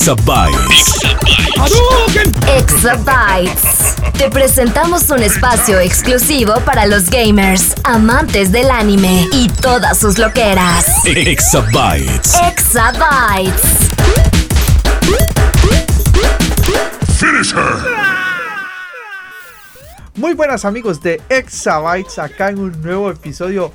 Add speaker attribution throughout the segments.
Speaker 1: Exabytes.
Speaker 2: Exabytes. Te presentamos un espacio exclusivo para los gamers, amantes del anime y todas sus loqueras.
Speaker 1: Exabytes.
Speaker 2: Exabytes.
Speaker 3: Finish her.
Speaker 4: Muy buenas amigos de Exabytes, acá en un nuevo episodio.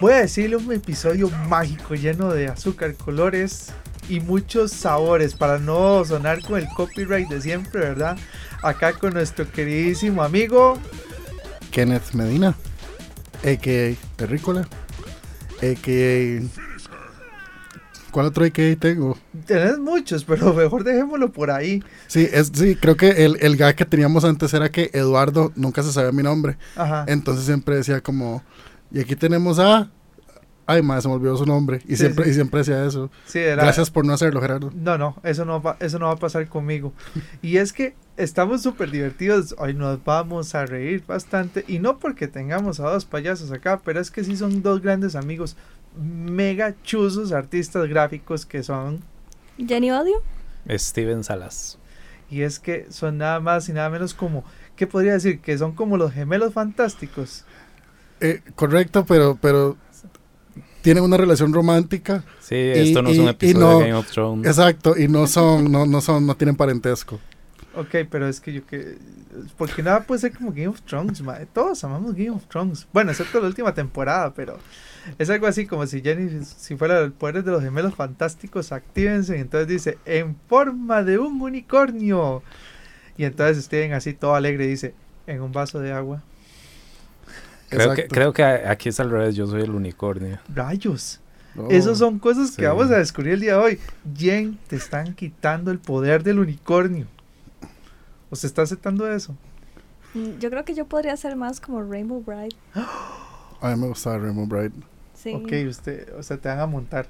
Speaker 4: Voy a decirle un episodio mágico lleno de azúcar, colores y muchos sabores para no sonar con el copyright de siempre, ¿verdad? Acá con nuestro queridísimo amigo.
Speaker 5: Kenneth Medina, a.k.a. Terrícola, a.k.a. ¿Cuál otro a.k.a. tengo?
Speaker 4: Tenés muchos, pero mejor dejémoslo por ahí.
Speaker 5: Sí, es, sí creo que el, el gag que teníamos antes era que Eduardo nunca se sabía mi nombre.
Speaker 4: Ajá.
Speaker 5: Entonces siempre decía como, y aquí tenemos a... Ay, madre, se me olvidó su nombre. Y,
Speaker 4: Sí,
Speaker 5: siempre,
Speaker 4: sí.
Speaker 5: y siempre decía eso.
Speaker 4: Sí, era-
Speaker 5: Gracias por no hacerlo, Gerardo.
Speaker 4: No, no, eso no va, eso no va a pasar conmigo. Y es que estamos súper divertidos. Hoy nos vamos a reír bastante. Y no porque tengamos a dos payasos acá, pero es que sí son dos grandes amigos, mega chuzos artistas gráficos que son.
Speaker 6: Jenny Odio.
Speaker 7: Steven Salas.
Speaker 4: Y es que son nada más y nada menos como. ¿Qué podría decir? Que son como los gemelos fantásticos.
Speaker 5: Eh, correcto, pero, pero tienen una relación romántica.
Speaker 7: Sí, esto no es un episodio
Speaker 5: no-
Speaker 7: de Game of Thrones.
Speaker 5: Exacto, y no son, no, no son, no tienen parentesco.
Speaker 4: Ok, pero es que yo que. Porque nada puede ser como Game of Thrones, mae. Todos amamos Game of Thrones. Bueno, excepto la última temporada, pero. Es algo así como si Jenny, si fuera el poder de los gemelos fantásticos, actívense. Y entonces dice, en forma de un unicornio. Y entonces Steven así todo alegre dice, en un vaso de agua.
Speaker 7: Creo, que, creo que aquí es al revés, yo soy el unicornio.
Speaker 4: Rayos.
Speaker 5: Oh.
Speaker 4: Esas son cosas que
Speaker 7: sí.
Speaker 4: vamos a descubrir el día de hoy. Jen, te están quitando el poder del unicornio. ¿O se está aceptando eso?
Speaker 6: Mm, Yo creo que yo podría ser más como Rainbow Bright.
Speaker 5: A mí me gustaba Rainbow Bright.
Speaker 6: Sí.
Speaker 4: Ok, usted, o sea, te van a montar.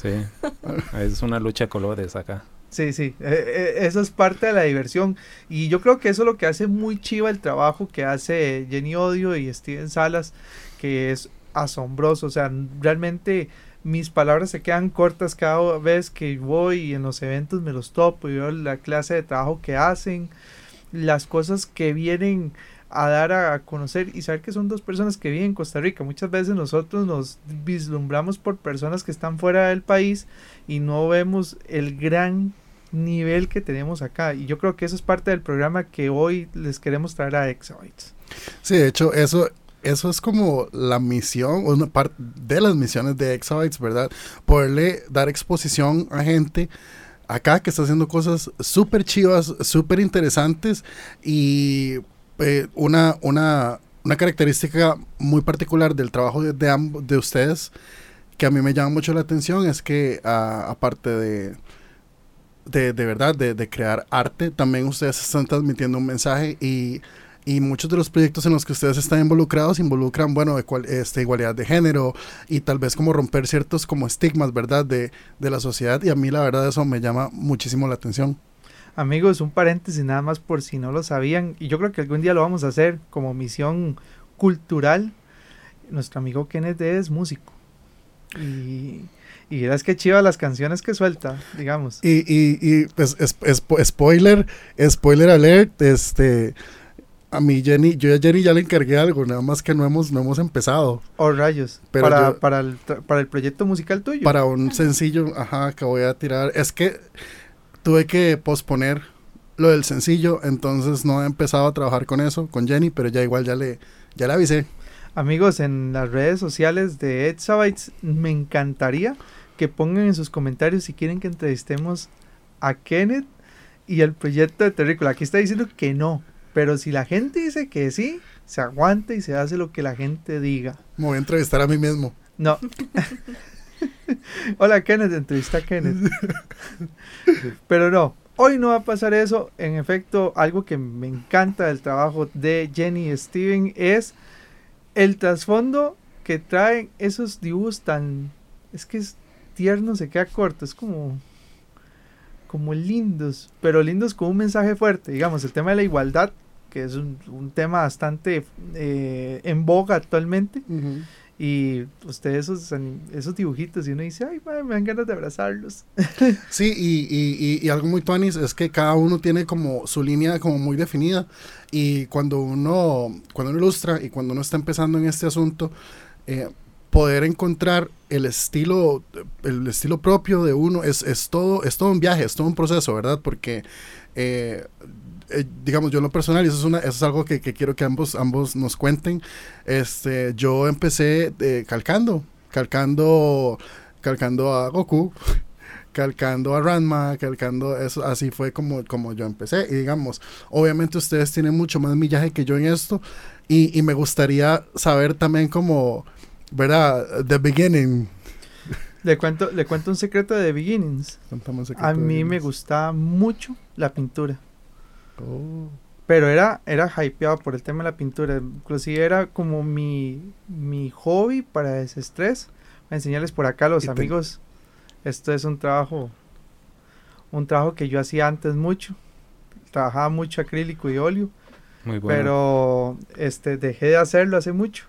Speaker 7: Sí. es una lucha de colores acá.
Speaker 4: Sí, sí, eh, eh, eso es parte de la diversión. Y yo creo que eso es lo que hace muy chiva el trabajo que hace Jenny Odio y Steven Salas, que es asombroso. O sea, realmente mis palabras se quedan cortas cada vez que voy y en los eventos me los topo y veo la clase de trabajo que hacen, las cosas que vienen a dar a conocer y saber que son dos personas que viven en Costa Rica. Muchas veces nosotros nos vislumbramos por personas que están fuera del país y no vemos el gran nivel que tenemos acá. Y yo creo que eso es parte del programa que hoy les queremos traer a Exabytes.
Speaker 5: Sí, de hecho, eso, eso es como la misión, una parte de las misiones de Exabytes, ¿verdad? Poderle dar exposición a gente acá que está haciendo cosas súper chivas, súper interesantes y eh, una, una, una característica muy particular del trabajo de, de, amb- de ustedes que a mí me llama mucho la atención es que ah, aparte de, de, de verdad, de, de crear arte, también ustedes están transmitiendo un mensaje y, y muchos de los proyectos en los que ustedes están involucrados involucran, bueno, de cual- este, igualdad de género y tal vez como romper ciertos como estigmas, ¿verdad? De, de la sociedad y a mí la verdad eso me llama muchísimo la atención.
Speaker 4: Amigos, un paréntesis nada más por si no lo sabían. Y yo creo que algún día lo vamos a hacer como misión cultural. Nuestro amigo Kenneth es músico. Y, y verás que chiva las canciones que suelta, digamos.
Speaker 5: Y, y, y pues es, es- spoiler, spoiler alert, este... A mí Jenny, yo a Jenny ya le encargué algo, nada más que no hemos, no hemos empezado.
Speaker 4: Oh, rayos.
Speaker 5: Pero
Speaker 4: para,
Speaker 5: yo-
Speaker 4: para, el, para el proyecto musical tuyo.
Speaker 5: para un sencillo, ajá, que voy a tirar. Es que tuve que posponer lo del sencillo, entonces no he empezado a trabajar con eso, con Jenny, pero ya igual ya le, ya le avisé.
Speaker 4: Amigos, en las redes sociales de Exabytes, me encantaría que pongan en sus comentarios si quieren que entrevistemos a Kenneth y el proyecto de Terrícola. Aquí está diciendo que no, pero si la gente dice que sí, se aguanta y se hace lo que la gente diga.
Speaker 5: Me voy a entrevistar a mí mismo.
Speaker 4: No, Hola Kenneth, entrevista a Kenneth. Pero no, hoy no va a pasar eso. En efecto, algo que me encanta del trabajo de Jenny y Steven es el trasfondo que traen esos dibujos tan... Es que es tierno, se queda corto, es como... Como lindos, pero lindos con un mensaje fuerte. Digamos, el tema de la igualdad, que es un, tema bastante eh, en boga actualmente. Y ustedes esos, esos dibujitos y uno dice, ay, me dan ganas de abrazarlos.
Speaker 5: Sí, y, y, y, y algo muy tuanis es que cada uno tiene como su línea como muy definida y cuando uno, cuando uno ilustra y cuando uno está empezando en este asunto, eh, poder encontrar el estilo, el estilo propio de uno es, es todo, es todo un viaje, es todo un proceso, ¿verdad? Porque eh, eh, digamos, yo en lo personal, y eso es, una, eso es algo que, que quiero que ambos, ambos nos cuenten. Este, yo empecé eh, calcando, calcando, calcando a Goku, calcando a Ranma, calcando eso, así fue como, como yo empecé. Y digamos, obviamente ustedes tienen mucho más millaje que yo en esto, y, y me gustaría saber también como, ¿verdad? The beginning.
Speaker 4: Le cuento, le cuento un secreto de The Beginnings.
Speaker 5: Cuéntame un secreto
Speaker 4: A
Speaker 5: de
Speaker 4: mí me gustaba mucho la pintura.
Speaker 5: Oh.
Speaker 4: Pero era, era hypeado por el tema de la pintura. Inclusive era como mi, mi hobby para desestrés. Enseñarles por acá a los
Speaker 5: Y te-
Speaker 4: amigos. Esto es un trabajo. Un trabajo que yo hacía antes mucho. Trabajaba mucho acrílico y óleo.
Speaker 7: Muy bueno.
Speaker 4: Pero este dejé de hacerlo hace mucho.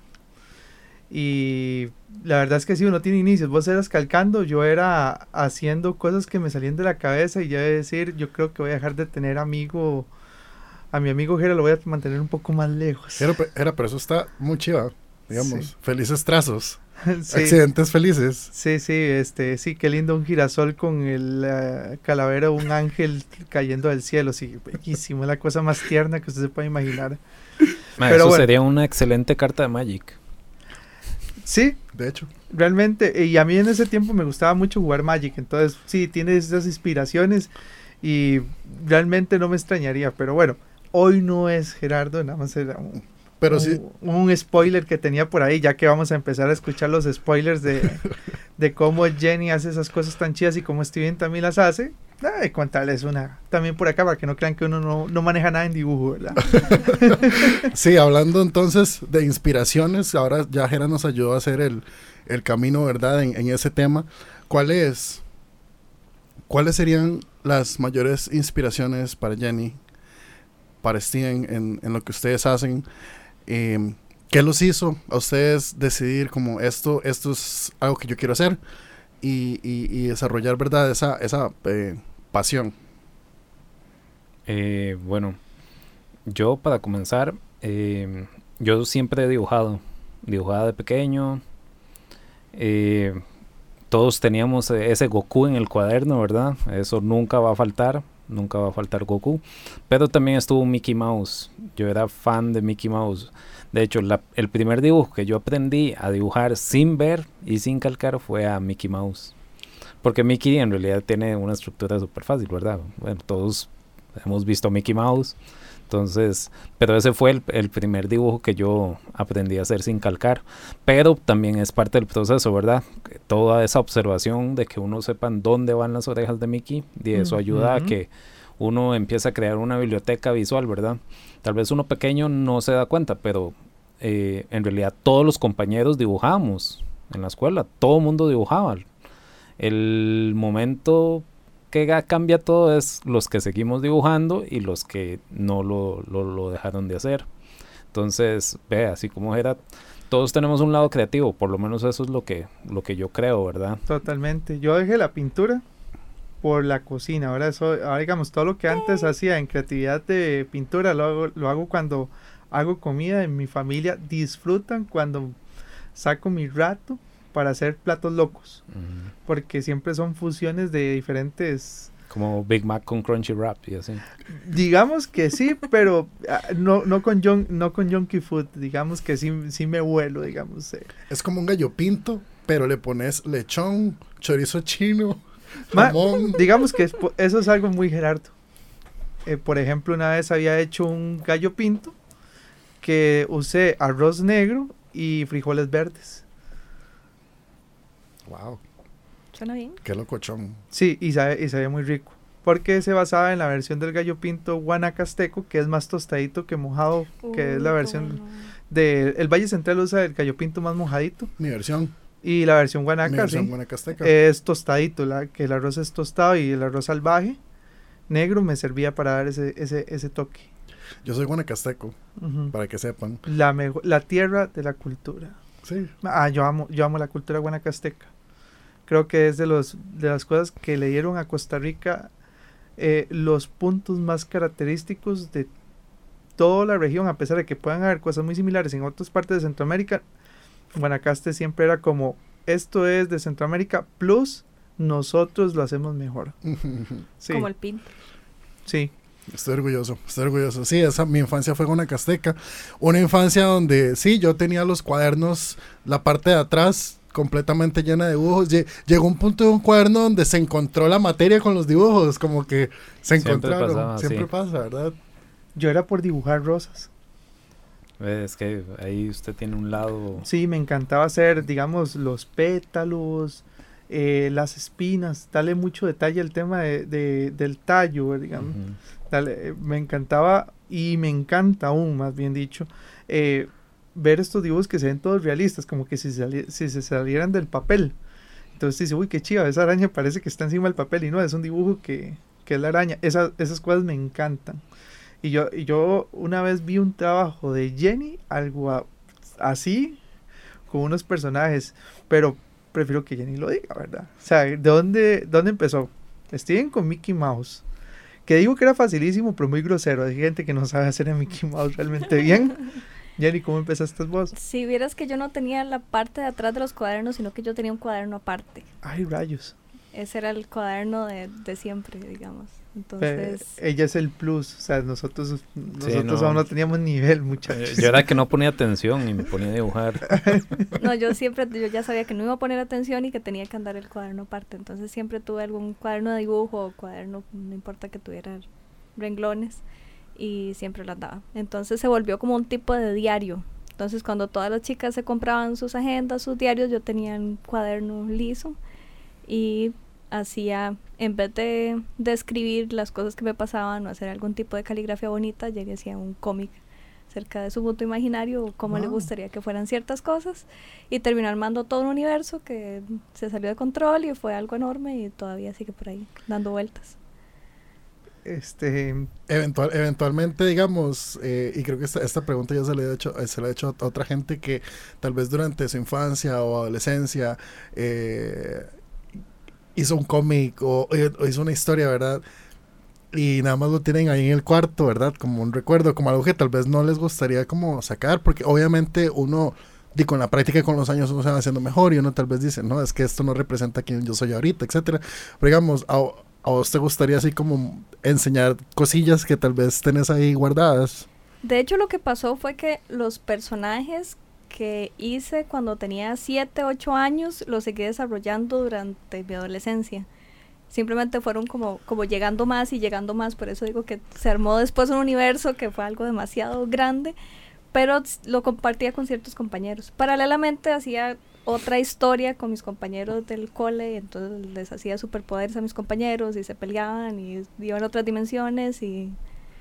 Speaker 4: Y la verdad es que si uno tiene inicios, vos eras calcando, yo era haciendo cosas que me salían de la cabeza y ya de decir, yo creo que voy a dejar de tener amigo, a mi amigo Jera lo voy a mantener un poco más lejos.
Speaker 5: Era, era, pero eso está muy chiva, digamos.
Speaker 4: Sí.
Speaker 5: Felices trazos,
Speaker 4: sí,
Speaker 5: accidentes felices.
Speaker 4: sí, sí, este, sí, qué lindo un girasol con el eh, calavera de un ángel cayendo del cielo, sí, bellísimo, es la cosa más tierna que usted se puede imaginar.
Speaker 7: Ma,
Speaker 4: pero
Speaker 7: eso
Speaker 4: bueno.
Speaker 7: sería una excelente carta de Magic.
Speaker 4: Sí,
Speaker 5: De hecho,
Speaker 4: realmente, y a mí en ese tiempo me gustaba mucho jugar Magic, entonces sí, tiene esas inspiraciones y realmente no me extrañaría, pero bueno, hoy no es Gerardo, nada más era un,
Speaker 5: pero
Speaker 4: un-
Speaker 5: sí,
Speaker 4: un spoiler que tenía por ahí, ya que vamos a empezar a escuchar los spoilers de, de cómo Jenny hace esas cosas tan chidas y cómo Steven también las hace. Ay, contarles una también por acá para que no crean que uno no, no maneja nada en dibujo, ¿verdad?
Speaker 5: sí, hablando entonces de inspiraciones, ahora ya Jera nos ayudó a hacer el, el camino, ¿verdad? En, en ese tema. ¿Cuáles, ¿Cuáles serían las mayores inspiraciones para Jenny, para Steven, en, en lo que ustedes hacen? Eh, ¿Qué los hizo a ustedes decidir como esto, esto es algo que yo quiero hacer y, y- y desarrollar, ¿verdad? Esa, esa eh, pasión.
Speaker 7: Eh, bueno, yo para comenzar, eh, yo siempre he dibujado, dibujaba de pequeño. eh, todos teníamos ese Goku en el cuaderno, ¿verdad? Eso nunca va a faltar, nunca va a faltar Goku. Pero también estuvo Mickey Mouse. Yo era fan de Mickey Mouse. De hecho, el primer dibujo que yo aprendí a dibujar sin ver y sin calcar fue a Mickey Mouse. Porque Mickey en realidad tiene una estructura súper fácil, ¿verdad? Bueno, todos hemos visto Mickey Mouse. Entonces, pero ese fue el, el primer dibujo que yo aprendí a hacer sin calcar. Pero también es parte del proceso, ¿verdad? Toda esa observación de que uno sepa en dónde van las orejas de Mickey, y eso ayuda a que uno empiece a crear una biblioteca visual, ¿verdad? Tal vez uno pequeño no se da cuenta, pero eh, en realidad todos los compañeros dibujamos en la escuela, todo el mundo dibujaba. El momento que cambia todo es los que seguimos dibujando y los que no lo, lo, lo dejaron de hacer. Entonces, ve, así como era, todos tenemos un lado creativo, por lo menos eso es lo que, lo que yo creo, ¿verdad?
Speaker 4: Totalmente. Yo dejé la pintura por la cocina. Ahora eso, ahora digamos, todo lo que antes hacía en creatividad de pintura lo hago, lo hago cuando hago comida en mi familia. Disfrutan cuando saco mi rato para hacer platos locos. Porque siempre son fusiones de diferentes.
Speaker 7: Como Big Mac con Crunchy Wrap y así.
Speaker 4: Digamos que sí, pero ah, no, no con jon- no con junkie food. Digamos que sí, sí me vuelo, digamos. eh.
Speaker 5: Es como un gallo pinto, pero le pones lechón, chorizo chino,
Speaker 4: Ma-
Speaker 5: jamón.
Speaker 4: Digamos que es eso es algo muy Gerardo. Eh, por ejemplo, una vez había hecho un gallo pinto que usé arroz negro y frijoles verdes.
Speaker 5: Wow.
Speaker 6: Suena bien.
Speaker 5: Qué locochón.
Speaker 4: Sí, y sabe, y sabe muy rico. Porque se basaba en la versión del gallo pinto guanacasteco, que es más tostadito que mojado, que es la versión
Speaker 6: bueno.
Speaker 4: de el Valle Central usa el gallo pinto más mojadito
Speaker 5: Mi versión.
Speaker 4: y la versión
Speaker 5: mi
Speaker 4: guanaca
Speaker 5: versión
Speaker 4: sí,
Speaker 5: guanacasteca.
Speaker 4: es tostadito, la, que el arroz es tostado y el arroz salvaje negro me servía para dar ese, ese, ese toque.
Speaker 5: Yo soy guanacasteco,
Speaker 4: Ujú.
Speaker 5: para que sepan.
Speaker 4: La, la tierra de la cultura.
Speaker 5: Sí.
Speaker 4: Ah, yo amo, yo amo la cultura guanacasteca. Creo que es de los de las cosas que le dieron a Costa Rica eh, los puntos más característicos de toda la región, a pesar de que puedan haber cosas muy similares en otras partes de Centroamérica. Guanacaste siempre era como esto es de Centroamérica plus nosotros lo hacemos mejor. Sí,
Speaker 6: Como el pin.
Speaker 4: sí.
Speaker 5: Estoy orgulloso, estoy orgulloso. Sí, esa, mi infancia fue guanacasteca. Una infancia donde sí, yo tenía los cuadernos, la parte de atrás completamente llena de dibujos. Lle- Llegó un punto de un cuaderno donde se encontró la materia con los dibujos, como que se
Speaker 7: Siempre
Speaker 5: encontraron.
Speaker 7: pasaba,
Speaker 5: Siempre
Speaker 7: sí.
Speaker 5: pasa, ¿verdad?
Speaker 4: Yo era por dibujar rosas.
Speaker 7: Es que ahí usted tiene un lado...
Speaker 4: Sí, me encantaba hacer, digamos, los pétalos, eh, las espinas, darle mucho detalle al tema de, de- del tallo, digamos.
Speaker 7: Ujú.
Speaker 4: Dale, eh, me encantaba y me encanta aún, más bien dicho, eh, ver estos dibujos que se ven todos realistas, como que si, sali- si se salieran del papel. Entonces dice, uy, qué chiva, esa araña parece que está encima del papel y no, es un dibujo que, que es la araña. Esa- esas cosas me encantan. Y yo, y yo una vez vi un trabajo de Jenny, algo así, con unos personajes, pero prefiero que Jenny lo diga, ¿verdad? O sea, ¿de dónde, dónde empezó? Steven con Mickey Mouse. Que digo que era facilísimo, pero muy grosero. Hay gente que no sabe hacer a Mickey Mouse realmente bien. Jenny, ¿cómo empezaste vos?
Speaker 6: Si vieras que yo no tenía la parte de atrás de los cuadernos, sino que yo tenía un cuaderno aparte.
Speaker 4: Ay, rayos.
Speaker 6: Ese era el cuaderno de, de siempre, digamos.
Speaker 4: Eh,
Speaker 6: Entonces,
Speaker 4: ella es el plus. O sea, nosotros, nosotros
Speaker 7: no.
Speaker 4: aún no teníamos nivel,
Speaker 7: Eh,
Speaker 4: muchachos.
Speaker 7: Yo era que no ponía atención y me ponía a dibujar.
Speaker 6: no, yo siempre, yo ya sabía que no iba a poner atención y que tenía que andar el cuaderno aparte. Entonces siempre tuve algún cuaderno de dibujo o cuaderno, no importa que tuviera renglones, y siempre lo andaba. Entonces se volvió como un tipo de diario. Entonces cuando todas las chicas se compraban sus agendas, sus diarios, yo tenía un cuaderno liso y hacía, en vez de, de escribir las cosas que me pasaban o hacer algún tipo de caligrafía bonita, llegué hacía un cómic acerca de su mundo imaginario o cómo le
Speaker 4: Wow.
Speaker 6: gustaría que fueran ciertas cosas y terminó armando todo un universo que se salió de control y fue algo enorme y todavía sigue por ahí dando vueltas.
Speaker 4: Este,
Speaker 5: Eventual, eventualmente, digamos, eh, y creo que esta, pregunta ya se le, he hecho, eh, se la he hecho a otra gente que tal vez durante su infancia o adolescencia eh, hizo un cómic o, hizo una historia, ¿verdad? Y nada más lo tienen ahí en el cuarto, ¿verdad? Como un recuerdo, como algo que tal vez no les gustaría como sacar, porque obviamente uno, y con la práctica y con los años uno se va haciendo mejor y uno tal vez dice, no, es que esto no representa quién yo soy ahorita, etcétera. Pero digamos, a vos te gustaría así como enseñar cosillas que tal vez tenés ahí guardadas.
Speaker 6: De hecho, lo que pasó fue que los personajes que hice cuando tenía 7, 8 años los seguí desarrollando durante mi adolescencia. Simplemente fueron como, como llegando más y llegando más, por eso digo que se armó después un universo que fue algo demasiado grande, pero lo compartía con ciertos compañeros. Paralelamente hacía otra historia con mis compañeros del cole, y entonces les hacía superpoderes a mis compañeros y se peleaban y iban a otras dimensiones y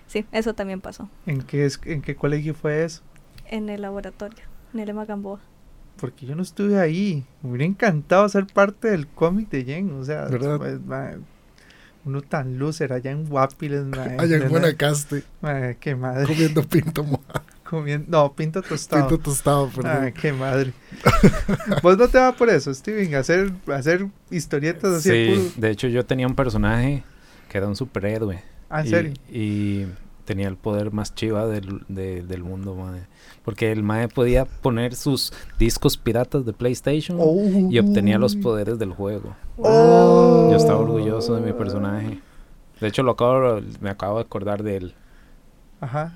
Speaker 6: sí, eso también pasó.
Speaker 4: ¿en qué, es- ¿En qué colegio fue eso?
Speaker 6: en el laboratorio, en el Ema Gamboa.
Speaker 4: Porque yo no estuve ahí. Me hubiera encantado ser parte del cómic de Jen. O sea,
Speaker 5: ¿Verdad?
Speaker 4: pues, ma, uno tan loser allá en Guapiles. ma,
Speaker 5: Allá en
Speaker 4: Ma, qué madre.
Speaker 5: comiendo pinto mojado,
Speaker 4: Comiendo, no, pinto tostado.
Speaker 5: pinto tostado, perdón.
Speaker 4: Ah, qué madre. Vos no te va por eso, Steven, hacer, hacer historietas así de
Speaker 7: Sí, de hecho yo tenía un personaje que era un superhéroe.
Speaker 4: Ah, en
Speaker 7: y,
Speaker 4: serio.
Speaker 7: y tenía el poder más chiva del, de- del mundo, mae. Porque el mae podía poner sus discos piratas de PlayStation y obtenía los poderes del juego.
Speaker 4: Oh.
Speaker 7: Yo estaba orgulloso de mi personaje. De hecho, lo acabo, me acabo de acordar de él.
Speaker 4: Ajá.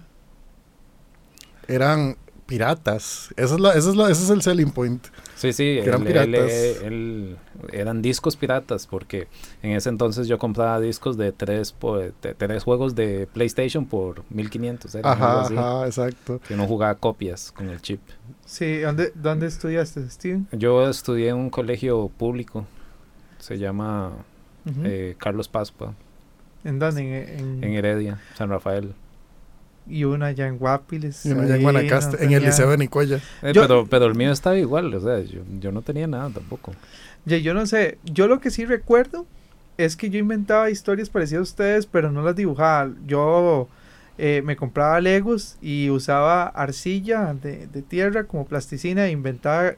Speaker 5: Eran piratas. Esa es la, esa es la, ese es el selling point.
Speaker 7: Sí, sí,
Speaker 5: eran piratas.
Speaker 7: él- eran discos piratas porque en ese entonces yo compraba discos de tres, po- de tres juegos de PlayStation por 1500. Era
Speaker 5: Ajá,
Speaker 7: así,
Speaker 5: ajá, exacto.
Speaker 7: Que uno jugaba copias con el chip.
Speaker 4: Sí, ¿dónde, dónde estudiaste, Steven?
Speaker 7: Yo estudié en un colegio público. Se llama eh, Carlos Pascua,
Speaker 4: ¿En dónde? En, en-
Speaker 7: en Heredia, San Rafael.
Speaker 4: Y una allá en Guapiles.
Speaker 5: Y uno allá en Guanacaste,
Speaker 4: no
Speaker 5: en el Liceo de Nicoya.
Speaker 7: Eh,
Speaker 4: Yo-
Speaker 7: pero, pero el mío estaba igual, o sea, yo, yo no tenía nada tampoco.
Speaker 4: Ya, yo no sé, yo lo que sí recuerdo es que yo inventaba historias parecidas a ustedes, pero no las dibujaba. Yo eh, me compraba Legos y usaba arcilla de, de tierra como plasticina e inventaba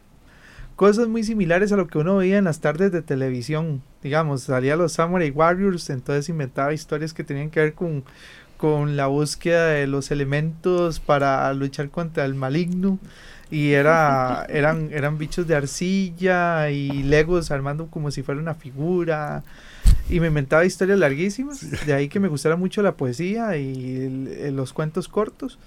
Speaker 4: cosas muy similares a lo que uno veía en las tardes de televisión. Digamos, salía los Samurai Warriors, entonces inventaba historias que tenían que ver con, con la búsqueda de los elementos para luchar contra el maligno. Y era, eran, eran bichos de arcilla y legos armando como si fuera una figura. Y me inventaba historias larguísimas. De ahí que me gustara mucho la poesía y el- el- los cuentos cortos.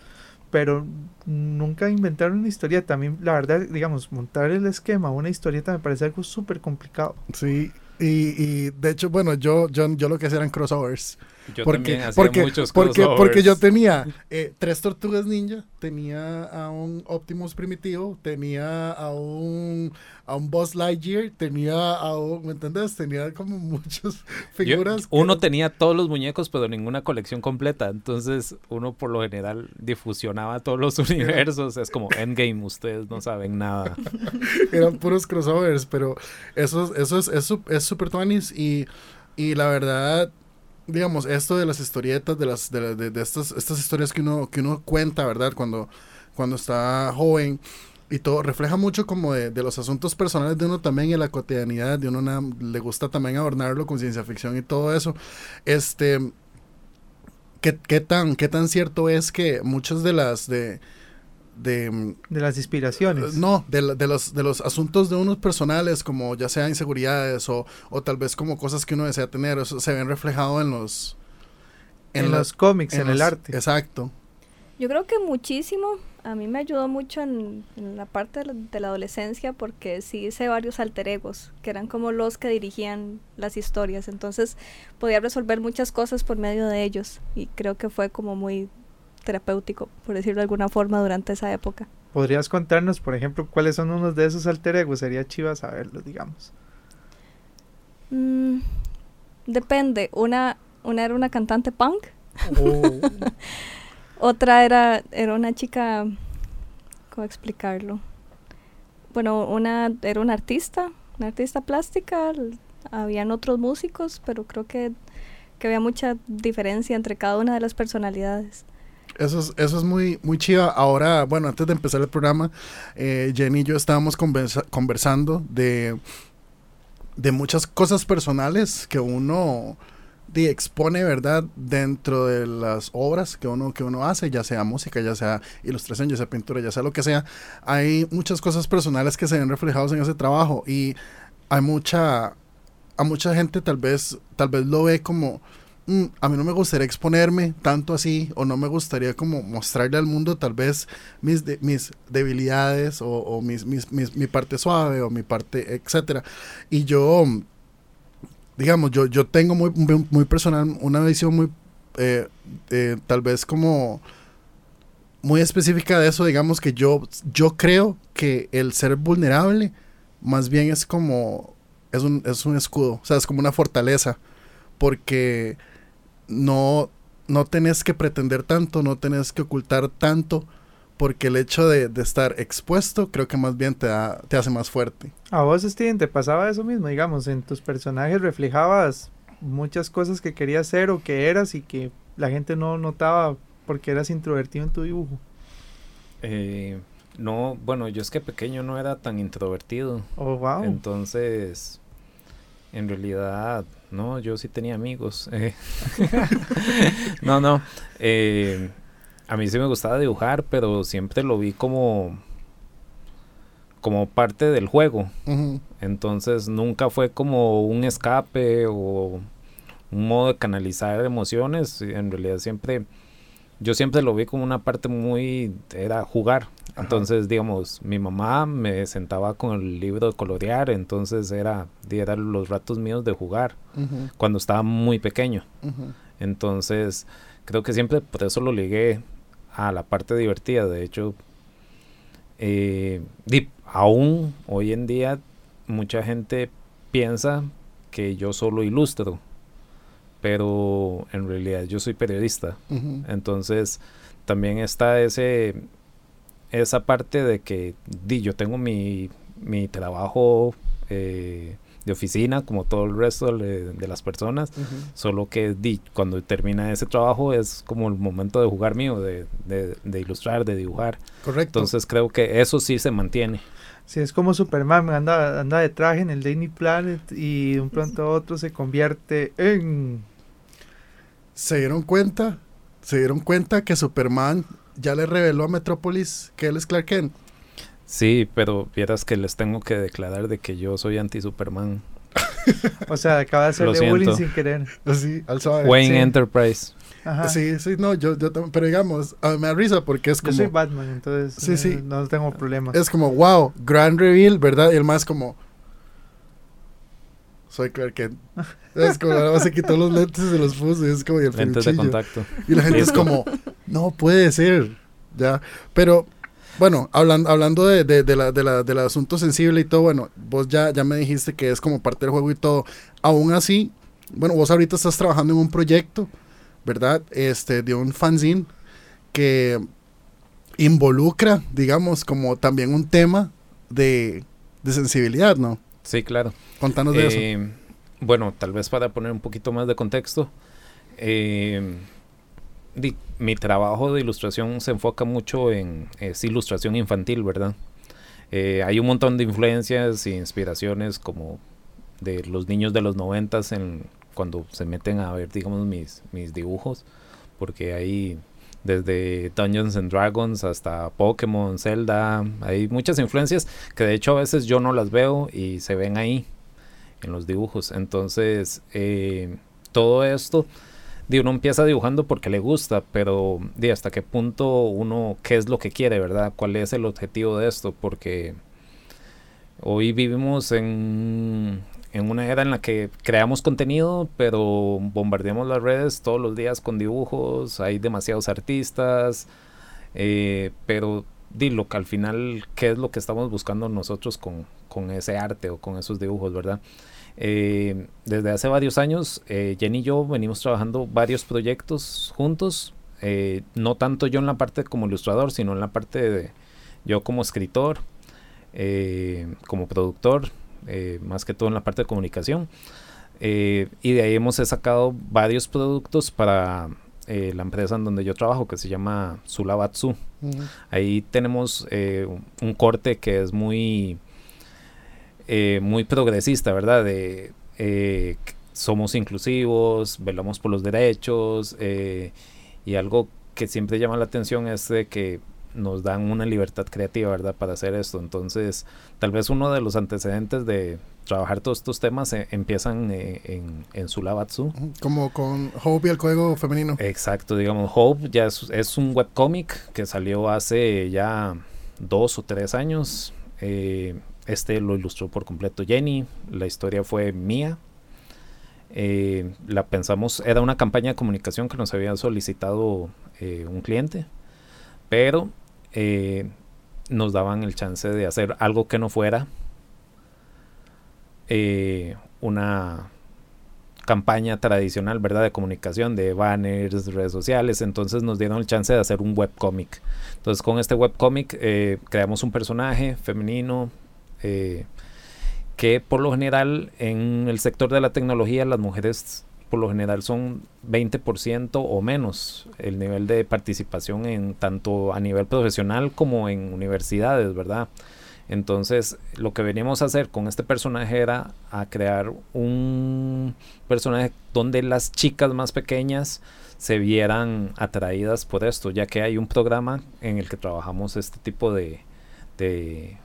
Speaker 4: Pero nunca inventaron una historia. También, la verdad, digamos, montar el esquema, una historieta me parece algo súper complicado.
Speaker 5: Sí, y, y de hecho, bueno, yo, yo, yo lo que hacía eran crossovers.
Speaker 7: Yo
Speaker 5: porque,
Speaker 7: también
Speaker 5: porque,
Speaker 7: muchos
Speaker 5: porque, porque yo tenía eh, tres tortugas ninja, tenía a un Optimus primitivo, tenía a un a un Buzz Lightyear, tenía a un, ¿me entendés? Tenía como muchas
Speaker 7: Yo-
Speaker 5: figuras. que-
Speaker 7: uno tenía todos los muñecos, pero ninguna colección completa. Entonces, uno por lo general difusionaba todos los universos. Es como Endgame, ustedes no saben nada.
Speaker 5: eran puros crossovers, pero eso, eso es es su- es super tuanis y, y la verdad, digamos, esto de las historietas, de las de, de- de estas, estas historias que uno, que uno cuenta, ¿verdad? Cuando, cuando está joven y todo, refleja mucho como de, de los asuntos personales de uno también en la cotidianidad, de uno le gusta también adornarlo con ciencia ficción y todo eso. Este, ¿qué, qué tan, qué tan cierto es que muchas de las de... de
Speaker 4: De las inspiraciones.
Speaker 5: no, de, de los, de los asuntos de unos personales, como ya sea inseguridades o, o tal vez como cosas que uno desea tener, eso se ven reflejado en los...
Speaker 4: en, los cómics, en, el
Speaker 5: los-
Speaker 4: arte.
Speaker 5: Exacto.
Speaker 6: Yo creo que muchísimo. A mí me ayudó mucho en, en la parte de la, de la adolescencia porque sí hice varios alter egos, que eran como los que dirigían las historias. Entonces podía resolver muchas cosas por medio de ellos. Y creo que fue como muy terapéutico, por decirlo de alguna forma, durante esa época.
Speaker 4: ¿Podrías contarnos, por ejemplo, cuáles son unos de esos alter egos? Sería chiva saberlos, digamos.
Speaker 6: Mm, depende. Una, una era una cantante punk. Otra era, era una chica, ¿cómo explicarlo? Bueno, una era una artista, una artista plástica, habían otros músicos, pero creo que, que había mucha diferencia entre cada una de las personalidades.
Speaker 5: Eso es, eso es muy, muy chiva. Ahora, bueno, antes de empezar el programa, eh, Jenny y yo estábamos conversa- conversando de, de muchas cosas personales que uno expone, ¿verdad? Dentro de las obras que uno, que uno hace, ya sea música, ya sea ilustración, ya sea pintura, ya sea lo que sea. Hay muchas cosas personales que se ven reflejados en ese trabajo y hay mucha, a mucha gente tal vez, tal vez lo ve como "Mm, a mí no me gustaría exponerme tanto así o no me gustaría como mostrarle al mundo tal vez mis, de- mis debilidades o, mis, mis- mi parte suave o mi parte etcétera y yo digamos yo yo tengo muy muy, personal una visión muy eh, tal vez como muy específica de eso digamos que yo yo creo que el ser vulnerable más bien es como es un, es un escudo o sea es como una fortaleza porque no, no tenés que pretender tanto, no tenés que ocultar tanto, porque el hecho de, de estar expuesto creo que más bien te, da, te hace más fuerte.
Speaker 4: A vos, Steven, te pasaba eso mismo, digamos, en tus personajes reflejabas muchas cosas que querías ser o que eras y que la gente no notaba porque eras introvertido en tu dibujo.
Speaker 7: Eh, no, bueno, yo es que pequeño no era tan introvertido.
Speaker 4: Oh, wow.
Speaker 7: Entonces, en realidad, no, yo sí tenía amigos. eh. no, no. eh, a mí sí me gustaba dibujar, pero siempre lo vi como como parte del juego. Entonces nunca fue como un escape o un modo de canalizar emociones. En realidad siempre, yo siempre lo vi como una parte muy, era jugar. Entonces, digamos, mi mamá me sentaba con el libro de colorear, entonces era, eran los ratos míos de jugar cuando estaba muy pequeño. Entonces, creo que siempre por eso lo ligué a la parte divertida. De hecho, eh, di- aún hoy en día mucha gente piensa que yo solo ilustro, pero en realidad yo soy periodista. Entonces también está ese esa parte de que di, yo tengo mi, mi trabajo eh, de oficina como todo el resto de, de las personas, solo que di, cuando termina ese trabajo es como el momento de jugar mío, de, de- de ilustrar, de dibujar.
Speaker 5: Correcto.
Speaker 7: Entonces creo que eso sí se mantiene.
Speaker 4: Sí, es como Superman, anda, anda de traje en el Daily Planet y de un pronto a otro se convierte en...
Speaker 5: se dieron cuenta, se dieron cuenta que Superman ya le reveló a Metrópolis que él es Clark Kent.
Speaker 7: Sí, pero vieras que les tengo que declarar de que yo soy anti-Superman.
Speaker 4: O sea, acaba de hacerle bullying sin querer.
Speaker 5: Así, al suave.
Speaker 7: Wayne
Speaker 4: sí.
Speaker 7: Enterprise.
Speaker 4: Ajá.
Speaker 5: Sí, sí, no, yo, yo también, pero digamos, a mí me da risa porque es
Speaker 4: Yo soy
Speaker 5: como,
Speaker 4: Batman, entonces
Speaker 5: Sí,
Speaker 4: eh,
Speaker 5: sí.
Speaker 4: no tengo problemas.
Speaker 5: es como, wow, grand reveal, ¿verdad? Y el más como, soy Clark Kent. Es como, ahora se quitó los lentes y se los puso y es como, y el
Speaker 7: Lentes de contacto.
Speaker 5: Y la gente es como, no puede ser, ya. Pero, bueno, hablan, hablando de, de, de la, de la- del asunto sensible y todo, bueno, vos ya, ya me dijiste que es como parte del juego y todo. Aún así, bueno, vos ahorita estás trabajando en un proyecto, ¿verdad? Este, de un fanzine que involucra, digamos, como también un tema de, de sensibilidad, ¿no?
Speaker 7: Sí, claro.
Speaker 5: Contanos de eso.
Speaker 7: Eh, bueno, tal vez para poner un poquito más de contexto, eh, di- mi trabajo de ilustración se enfoca mucho en es ilustración infantil, ¿verdad? Eh, hay un montón de influencias e inspiraciones como de los niños de los noventas en cuando se meten a ver, digamos, mis, mis dibujos, porque hay desde Dungeons and Dragons hasta Pokémon, Zelda, hay muchas influencias que de hecho a veces yo no las veo y se ven ahí en los dibujos. Entonces, eh, todo esto, di, uno empieza dibujando porque le gusta, pero di, hasta qué punto uno, qué es lo que quiere, ¿verdad? ¿Cuál es el objetivo de esto? Porque hoy vivimos en, en una era en la que creamos contenido, pero bombardeamos las redes todos los días con dibujos, hay demasiados artistas, eh, pero di lo que al final, ¿qué es lo que estamos buscando nosotros con, con ese arte o con esos dibujos, verdad? Eh, desde hace varios años, eh, Jenny y yo venimos trabajando varios proyectos juntos, eh, no tanto yo en la parte como ilustrador, sino en la parte de yo como escritor, como productor, eh, más que todo en la parte de comunicación. Eh, y de ahí hemos sacado varios productos para eh, la empresa en donde yo trabajo, que se llama Sulabatsu.
Speaker 5: Ujú.
Speaker 7: Ahí tenemos eh, un- corte que es muy, eh, muy progresista, ¿verdad? De, eh, somos inclusivos, velamos por los derechos eh, y algo que siempre llama la atención es de que nos dan una libertad creativa, ¿verdad? Para hacer esto. Entonces, tal vez uno de los antecedentes de trabajar todos estos temas eh, empiezan eh, en, en Sulabatsu.
Speaker 5: Como con Hope y el código femenino.
Speaker 7: Exacto, digamos, Hope ya es, es un webcómic que salió hace ya dos o tres años. Eh, este lo ilustró por completo Jenny, la historia fue mía. La pensamos, era una campaña de comunicación que nos había solicitado un cliente, pero eh, nos daban el chance de hacer algo que no fuera eh, una campaña tradicional, ¿verdad? De comunicación, de banners, redes sociales. Entonces nos dieron el chance de hacer un webcómic. Entonces con este webcómic eh, creamos un personaje femenino eh, que por lo general en el sector de la tecnología las mujeres por lo general son 20% o menos el nivel de participación en tanto a nivel profesional como en universidades, ¿verdad? Entonces, lo que veníamos a hacer con este personaje era a crear un personaje donde las chicas más pequeñas se vieran atraídas por esto, ya que hay un programa en el que trabajamos este tipo de, de,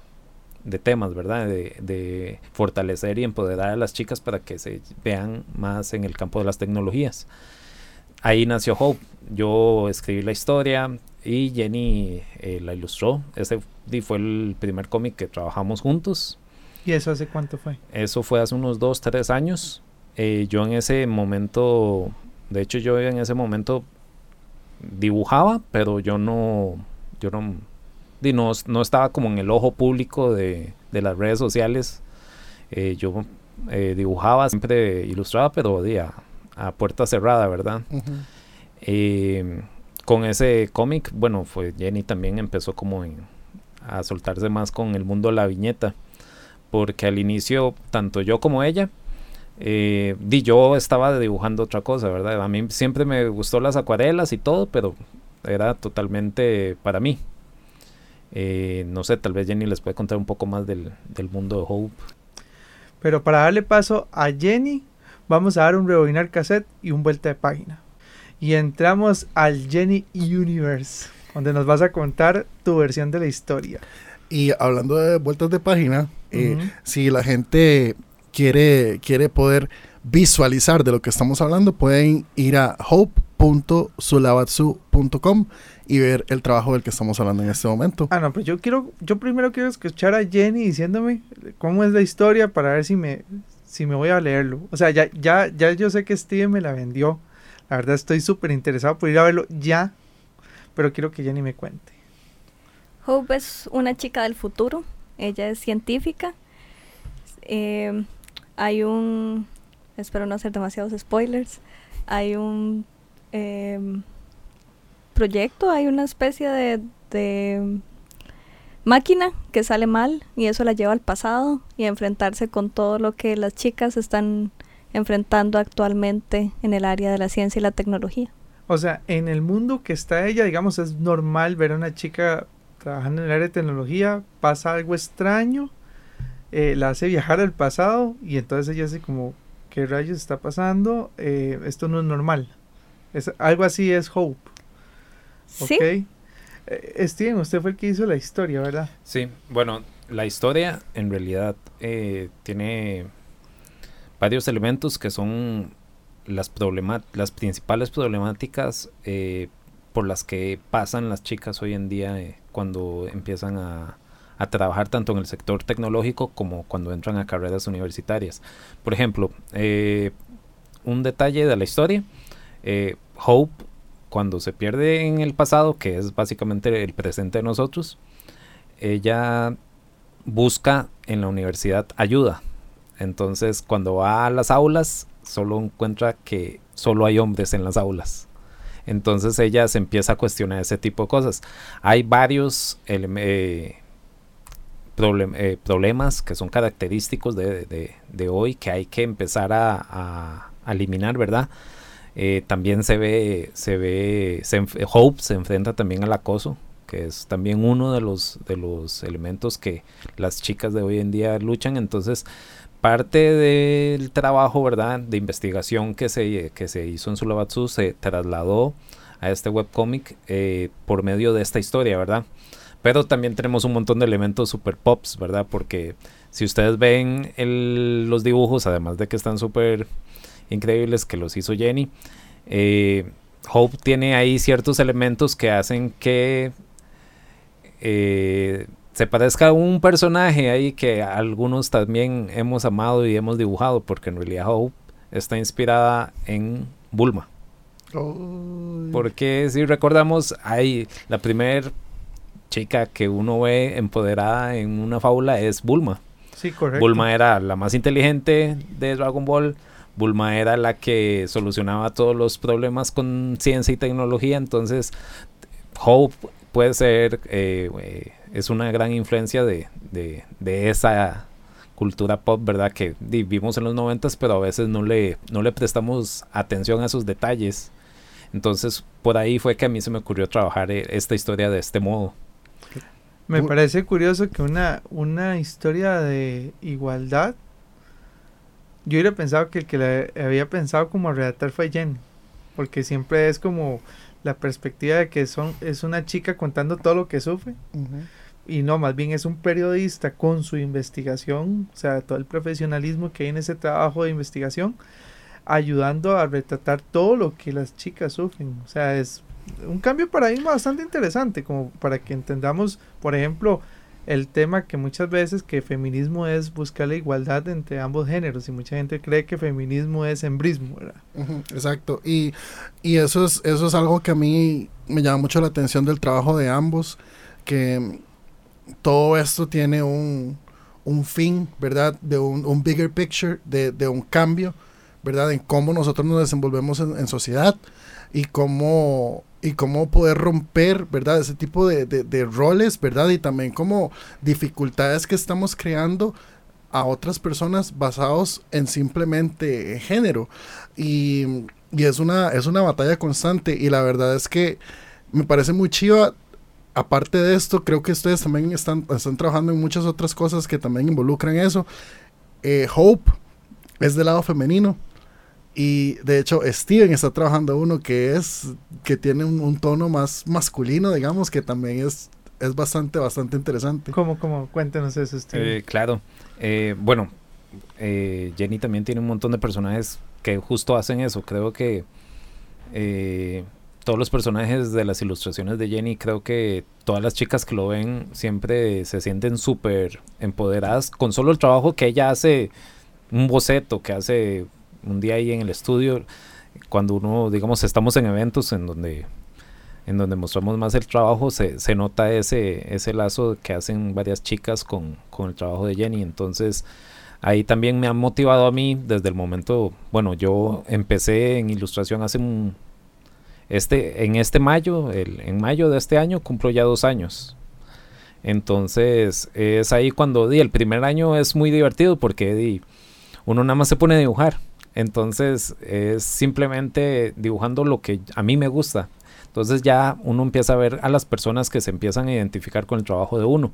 Speaker 7: de temas, ¿verdad? De, de fortalecer y empoderar a las chicas para que se vean más en el campo de las tecnologías. Ahí nació Hope. Yo escribí la historia y Jenny eh, la ilustró. Ese fue el primer cómic que trabajamos juntos.
Speaker 4: ¿Y eso hace cuánto fue?
Speaker 7: Eso fue hace unos dos, tres años. Eh, yo en ese momento, de hecho yo en ese momento dibujaba, pero yo no, yo no, di, no, no estaba como en el ojo público de, de las redes sociales. Eh, yo eh, dibujaba, siempre ilustraba, pero di, a, a puerta cerrada, ¿verdad? Eh, con ese cómic, bueno, fue Jenny también empezó como en- a soltarse más con el mundo de la viñeta, porque al inicio, tanto yo como ella, eh, yo estaba dibujando otra cosa, ¿verdad? A mí siempre me gustó las acuarelas y todo, pero era totalmente para mí. Eh, no sé, tal vez Jenny les puede contar un poco más del, del mundo de Hope.
Speaker 4: Pero para darle paso a Jenny, vamos a dar un rebobinar cassette y un vuelta de página. Y entramos al Jenny Universe, donde nos vas a contar tu versión de la historia.
Speaker 5: Y hablando de vueltas de página, eh, si la gente quiere, quiere poder visualizar de lo que estamos hablando, pueden ir a hope.sulabatsu.com y ver el trabajo del que estamos hablando en este momento.
Speaker 4: Ah, no, pues yo quiero, yo primero quiero escuchar a Jenny diciéndome cómo es la historia para ver si me, si me voy a leerlo. O sea, ya, ya, ya yo sé que Steven me la vendió. La verdad estoy súper interesado por ir a verlo ya, pero quiero que Jenny me cuente.
Speaker 6: Hope es una chica del futuro. Ella es científica. Eh, hay un. Espero no hacer demasiados spoilers. Hay un em, proyecto, hay una especie de, máquina que sale mal y eso la lleva al pasado y a enfrentarse con todo lo que las chicas están enfrentando actualmente en el área de la ciencia y la tecnología.
Speaker 4: O sea, en el mundo que está ella, digamos, es normal ver a una chica trabajando en el área de tecnología, pasa algo extraño, eh, la hace viajar al pasado y entonces ella dice como, ¿qué rayos está pasando? Eh, esto no es normal. Es, algo así es Hope.
Speaker 6: Sí,
Speaker 4: ¿ok? Eh, Steven, usted fue el que hizo la historia, ¿verdad?
Speaker 7: Sí, bueno, la historia en realidad eh, tiene varios elementos que son las, las principales problemáticas eh, por las que pasan las chicas hoy en día eh, cuando empiezan a, a trabajar tanto en el sector tecnológico como cuando entran a carreras universitarias. Por ejemplo, eh, un detalle de la historia, eh, Hope cuando se pierde en el pasado, que es básicamente el presente de nosotros, ella busca en la universidad ayuda. Entonces, cuando va a las aulas, solo encuentra que solo hay hombres en las aulas. Entonces ella se empieza a cuestionar ese tipo de cosas. Hay varios eh, eh, problemas que son característicos de, hoy que hay que empezar a eliminar, ¿verdad? Eh, también se ve, se ve, Hope se enfrenta también al acoso, que es también uno de los, de los elementos que las chicas de hoy en día luchan. Entonces, parte del trabajo, ¿verdad?, de investigación que se, que se hizo en Sulabatsu se trasladó a este webcomic eh, por medio de esta historia, ¿verdad? Pero también tenemos un montón de elementos super pops, ¿verdad? Porque si ustedes ven los dibujos, además de que están súper increíbles que los hizo Jenny, eh, Hope tiene ahí ciertos elementos que hacen que eh, se parezca a un personaje ahí que algunos también hemos amado y hemos dibujado, porque en realidad Hope está inspirada en Bulma. Porque si recordamos, hay la primera chica que uno ve empoderada en una fábula es Bulma.
Speaker 4: Sí, correcto.
Speaker 7: Bulma era la más inteligente de Dragon Ball. Bulma era la que solucionaba todos los problemas con ciencia y tecnología. Entonces, Hope puede ser, eh, eh, es una gran influencia de, de- de esa cultura pop, ¿verdad? Que di- vimos en los noventas, pero a veces no le, no le prestamos atención a esos detalles. Entonces, por ahí fue que a mí se me ocurrió trabajar eh, esta historia de este modo.
Speaker 4: Me parece curioso que una, una historia de igualdad. Yo hubiera pensado que el que la había pensado como redactar fue Jen. Porque siempre es como la perspectiva de que son, es una chica contando todo lo que sufre. Y no, más bien es un periodista con su investigación, o sea, todo el profesionalismo que hay en ese trabajo de investigación, ayudando a retratar todo lo que las chicas sufren. O sea, es un cambio de paradigma bastante interesante, como para que entendamos, por ejemplo, el tema que muchas veces que feminismo es buscar la igualdad entre ambos géneros y mucha gente cree que feminismo es embrismo, ¿verdad?
Speaker 5: Ujú, Exacto. Y, y eso es, eso es algo que a mí me llama mucho la atención del trabajo de ambos, que todo esto tiene un, un fin, ¿verdad? De un, un bigger picture, de, de un cambio, ¿verdad? En cómo nosotros nos desenvolvemos en, en sociedad y cómo, y cómo poder romper, ¿verdad? Ese tipo de, de, roles, ¿verdad? Y también como dificultades que estamos creando a otras personas basados en simplemente género. Y, y es, una, es una batalla constante y la verdad es que me parece muy chiva. Aparte de esto, creo que ustedes también están, están trabajando en muchas otras cosas que también involucran eso. Eh, Hope es del lado femenino. Y de hecho, Steven está trabajando uno que es, que tiene un, un tono más masculino, digamos, que también es, es bastante, bastante interesante.
Speaker 4: ¿Cómo, cómo? Cuéntanos eso, Steve.
Speaker 7: Eh, claro. Eh, bueno, eh, Jenny también tiene un montón de personajes que justo hacen eso. Creo que eh, todos los personajes de las ilustraciones de Jenny, creo que todas las chicas que lo ven siempre se sienten súper empoderadas con solo el trabajo que ella hace, un boceto que hace un día ahí en el estudio, cuando uno, digamos, estamos en eventos en donde en donde mostramos más el trabajo, se, se nota ese, ese lazo que hacen varias chicas con, con el trabajo de Jenny. Entonces, ahí también me ha motivado a mí desde el momento, bueno, yo empecé en ilustración hace un, este, en este mayo, el, en mayo de este año cumplo ya dos años. Entonces es ahí cuando di, el primer año es muy divertido porque uno nada más se pone a dibujar. Entonces es simplemente dibujando lo que a mí me gusta. Entonces ya uno empieza a ver a las personas que se empiezan a identificar con el trabajo de uno.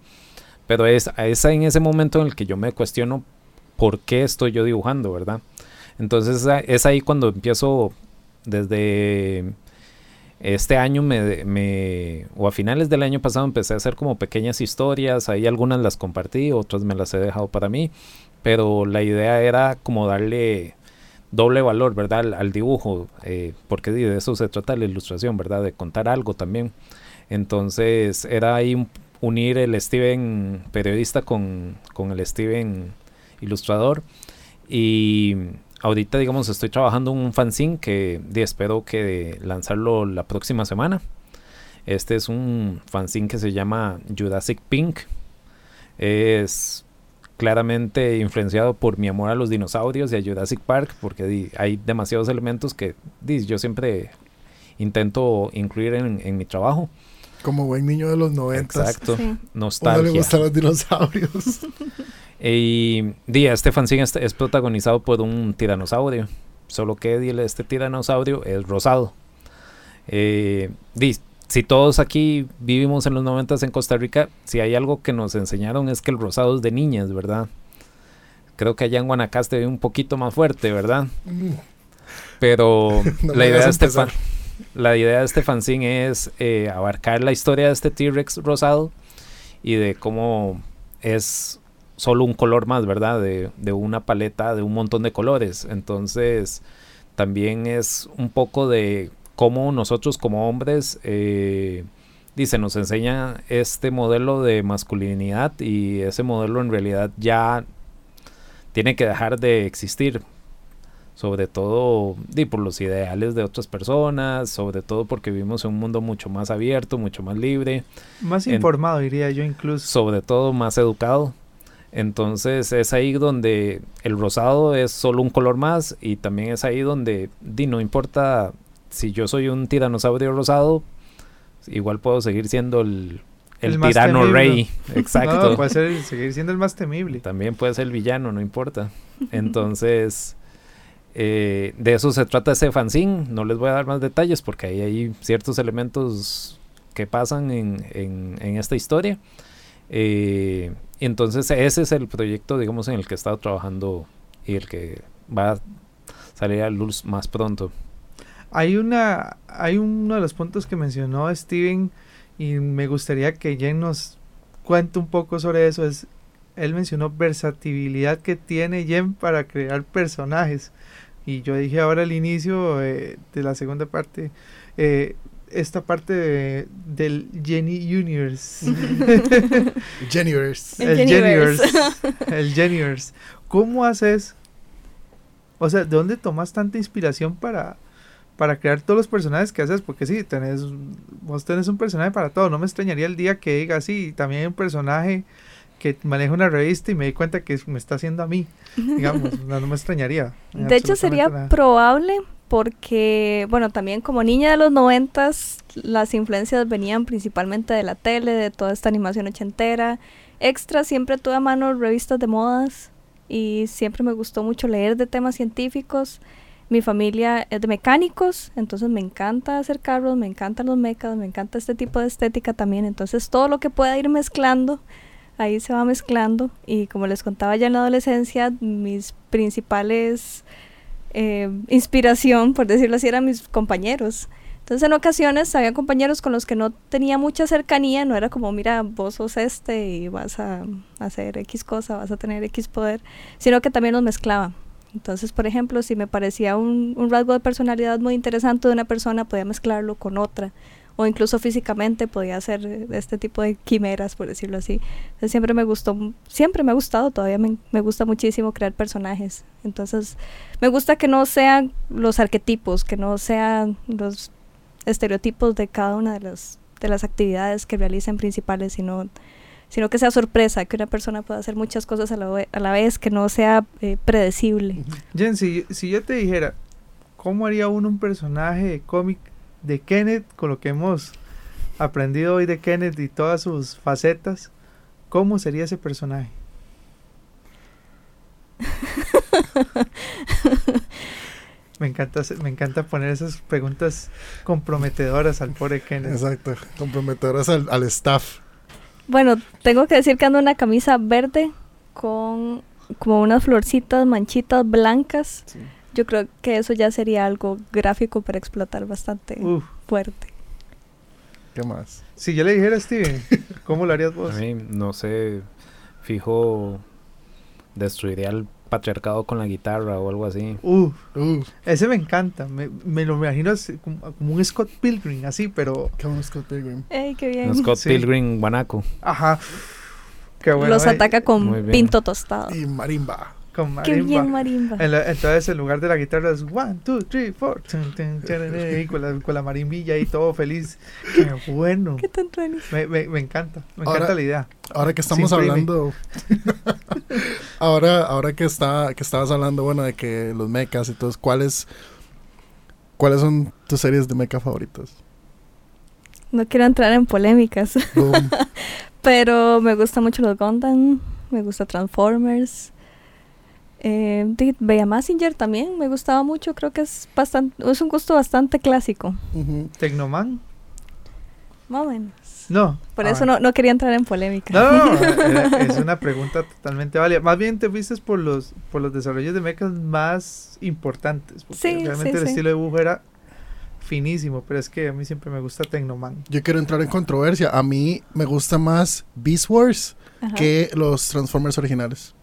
Speaker 7: Pero es, es en ese momento en el que yo me cuestiono por qué estoy yo dibujando, ¿verdad? Entonces es ahí cuando empiezo desde este año me, me, o a finales del año pasado empecé a hacer como pequeñas historias, ahí algunas las compartí, otras me las he dejado para mí, pero la idea era como darle doble valor, ¿verdad? Al, dibujo, eh, porque de eso se trata la ilustración, ¿verdad? De contar algo también. Entonces era ahí unir el Steven periodista con, con el Steven ilustrador y ahorita digamos estoy trabajando un fanzine que espero que lanzarlo la próxima semana. Este es un fanzine que se llama Jurassic Pink. Es claramente influenciado por mi amor a los dinosaurios y a Jurassic Park porque di, hay demasiados elementos que di, yo siempre intento incluir en, en, mi trabajo.
Speaker 5: Como buen niño de los noventas.
Speaker 7: Exacto. Sí. Nostalgia.
Speaker 5: le gustan los dinosaurios.
Speaker 7: y di, este fanzine es, es, protagonizado por un tiranosaurio. Solo que di, este tiranosaurio es rosado. Eh, di, si todos aquí vivimos en los noventas en Costa Rica, si hay algo que nos enseñaron es que el rosado es de niñas, ¿verdad? Creo que allá en Guanacaste ve un poquito más fuerte, ¿verdad? Pero no la, idea de este fan, la idea de este fanzine es eh, abarcar la historia de este T-Rex rosado y de cómo es solo un color más, ¿verdad? De, de una paleta de un montón de colores. Entonces, también es un poco de cómo nosotros como hombres, eh, dice, nos enseña este modelo de masculinidad y ese modelo en realidad ya tiene que dejar de existir. Sobre todo di, por los ideales de otras personas, sobre todo porque vivimos en un mundo mucho más abierto, mucho más libre.
Speaker 4: Más informado, diría yo incluso.
Speaker 7: Sobre todo más educado. Entonces es ahí donde el rosado es solo un color más y también es ahí donde di, no importa si yo soy un tiranosaurio rosado, igual puedo seguir siendo el, el, el tirano rey. Exacto.
Speaker 4: No, puede ser, seguir siendo el más temible.
Speaker 7: También puede ser el villano, no importa. Entonces, eh, de eso se trata ese fanzine. No les voy a dar más detalles porque ahí hay ciertos elementos que pasan en, en, en esta historia. Eh, entonces, ese es el proyecto, digamos, en el que he estado trabajando y el que va a salir a luz más pronto.
Speaker 4: Hay una, hay uno de los puntos que mencionó Steven y me gustaría que Jen nos cuente un poco sobre eso. Es, él mencionó versatilidad que tiene Jen para crear personajes. Y yo dije ahora al inicio eh, de la segunda parte, eh, esta parte de, del Jenny Universe. El Jennyverse. El. ¿Cómo haces? O sea, ¿de dónde tomas tanta inspiración para, para crear todos los personajes que haces, porque sí, tenés, vos tenés un personaje para todo, no me extrañaría el día que diga, sí, también hay un personaje que maneja una revista y me di cuenta que me está haciendo a mí. Digamos, no, no me extrañaría.
Speaker 6: De hecho, sería
Speaker 4: nada.
Speaker 6: probable porque, bueno, también como niña de los noventas, las influencias venían principalmente de la tele, de toda esta animación ochentera. Extra, siempre tuve a mano revistas de modas y siempre me gustó mucho leer de temas científicos. Mi familia es de mecánicos, entonces me encanta hacer carros, me encantan los mecas, me encanta este tipo de estética también. Entonces todo lo que pueda ir mezclando, ahí se va mezclando. Y como les contaba ya en la adolescencia, mis principales eh, inspiración, por decirlo así, eran mis compañeros. Entonces en ocasiones había compañeros con los que no tenía mucha cercanía, no era como, mira, vos sos este y vas a hacer X cosa, vas a tener X poder, sino que también los mezclaba. Entonces, por ejemplo, si me parecía un, un rasgo de personalidad muy interesante de una persona, podía mezclarlo con otra. O incluso físicamente podía hacer eh, este tipo de quimeras, por decirlo así. Siempre me gustó, siempre me ha gustado, todavía me, me gusta muchísimo crear personajes. Entonces, me gusta que no sean los arquetipos, que no sean los estereotipos de cada una de las, de las actividades que realicen principales, sino, sino que sea sorpresa, que una persona pueda hacer muchas cosas a la, ve- a la vez, que no sea eh, predecible.
Speaker 4: Jen, si, si yo te dijera, ¿cómo haría uno un personaje de cómic de Kenneth con lo que hemos aprendido hoy de Kenneth y todas sus facetas? ¿Cómo sería ese personaje? me encanta, me encanta poner esas preguntas comprometedoras al pobre Kenneth.
Speaker 5: Exacto. Comprometedoras al, al staff.
Speaker 6: Bueno, tengo que decir que ando en una camisa verde con como unas florcitas, manchitas blancas. Yo creo que eso ya sería algo gráfico para explotar bastante
Speaker 4: Uf,
Speaker 6: fuerte.
Speaker 5: ¿Qué más?
Speaker 4: si yo le dijera a Steven, ¿cómo lo harías
Speaker 7: A
Speaker 4: vos?
Speaker 7: mí, no sé, fijo, destruiría el patriarcado con la guitarra o algo así.
Speaker 4: Uf,
Speaker 5: Uh,
Speaker 4: ese me encanta. Me, me lo imagino así, como, como un Scott Pilgrim, así, pero.
Speaker 5: qué bueno Scott Pilgrim.
Speaker 6: ¡Ey, qué bien!
Speaker 7: Un Scott
Speaker 4: Sí.
Speaker 7: Pilgrim guanaco.
Speaker 4: Ajá. Qué bueno.
Speaker 6: Los
Speaker 4: eh,
Speaker 6: ataca con pinto tostado.
Speaker 5: Y marimba.
Speaker 4: Con
Speaker 6: ¡Qué
Speaker 4: marimba.
Speaker 6: bien, marimba!
Speaker 4: En la- entonces, en lugar de la guitarra es one, two, three, four. tun, tun, tararara, y con, la, con la marimbilla y todo feliz. Qué bueno.
Speaker 6: ¡Qué tan!
Speaker 4: Me, me, me encanta. Me
Speaker 5: Ahora-
Speaker 4: encanta la idea.
Speaker 5: Ahora que estamos hablando. ahora, ahora que está, que estabas hablando, bueno, de que los mechas y todo, ¿cuáles, ¿cuáles son tus series de mecha favoritas?
Speaker 6: No quiero entrar en polémicas, pero me gusta mucho los Gundam, me gusta Transformers. Eh, Bella Massinger también me gustaba mucho, creo que es bastante, es un gusto bastante clásico.
Speaker 5: Ujú.
Speaker 4: ¿Tecnoman?
Speaker 6: Más o menos.
Speaker 4: No.
Speaker 6: Por
Speaker 4: Ah,
Speaker 6: eso no, no quería entrar en polémica.
Speaker 4: No, no, no, era- es una pregunta totalmente válida. Más bien te fuiste por los por los desarrollos de mechas más importantes. Porque
Speaker 6: Sí,
Speaker 4: realmente
Speaker 6: sí,
Speaker 4: el
Speaker 6: sí.
Speaker 4: estilo de dibujo era finísimo, pero es que a mí siempre me gusta Tecnoman.
Speaker 5: Yo quiero entrar en controversia. A mí me gusta más Beast Wars
Speaker 6: Ajá.
Speaker 5: que los Transformers originales.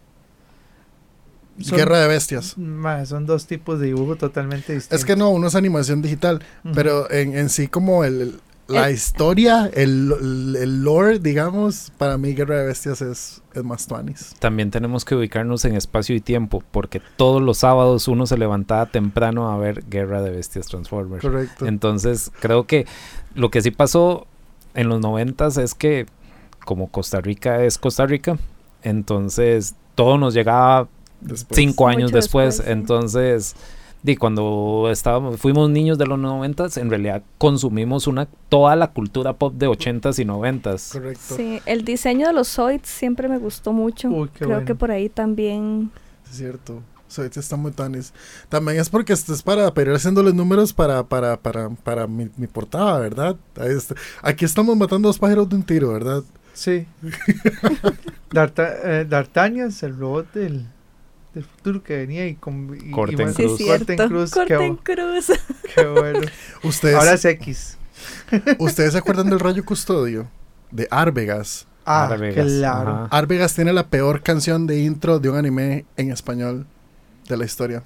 Speaker 4: Son-
Speaker 5: Guerra de Bestias.
Speaker 4: Ma, son dos tipos de dibujo totalmente distintos.
Speaker 5: Es que no, uno es animación digital, pero en, en sí como el, el- la
Speaker 6: El-
Speaker 5: historia, el, el, el lore, digamos, para mí Guerra de Bestias es, es más tuanis.
Speaker 7: También tenemos que ubicarnos en espacio y tiempo, porque todos los sábados uno se levantaba temprano a ver Guerra de Bestias Transformers.
Speaker 5: Correcto.
Speaker 7: Entonces, creo que lo que sí pasó en los noventas es que como Costa Rica es Costa Rica, entonces todo nos llegaba
Speaker 5: Después.
Speaker 7: cinco años
Speaker 6: Mucho
Speaker 7: después.
Speaker 6: después, sí.
Speaker 7: Entonces, di, cuando estábamos, fuimos niños de los noventas, en realidad consumimos una toda la cultura pop de ochentas y noventas.
Speaker 5: Correcto.
Speaker 6: Sí, el diseño de los Zoids siempre me gustó mucho.
Speaker 4: Uy, qué
Speaker 6: Creo
Speaker 4: bueno.
Speaker 6: que por ahí también.
Speaker 5: Es cierto. So, este está muy tanis. También es porque esto es para, para ir haciéndoles números para, para, para, para mi, mi portada, ¿verdad? Ahí está. Aquí estamos matando dos pájaros de un tiro, ¿verdad?
Speaker 4: Sí. Darta- eh, D'Artagnan, el robot del, del futuro que venía y con y,
Speaker 7: Corten
Speaker 4: y-
Speaker 7: Cruz.
Speaker 4: Corten. Cruz,
Speaker 6: Corten
Speaker 4: qué,
Speaker 6: Cruz.
Speaker 4: qué bueno.
Speaker 5: Ustedes,
Speaker 4: Ahora es X.
Speaker 5: ¿Ustedes se acuerdan del Rayo Custodio? De Arvegas.
Speaker 4: Ah,
Speaker 7: Arvegas,
Speaker 4: claro.
Speaker 7: ajá.
Speaker 5: Arvegas tiene la peor canción de intro de un anime en español de la historia.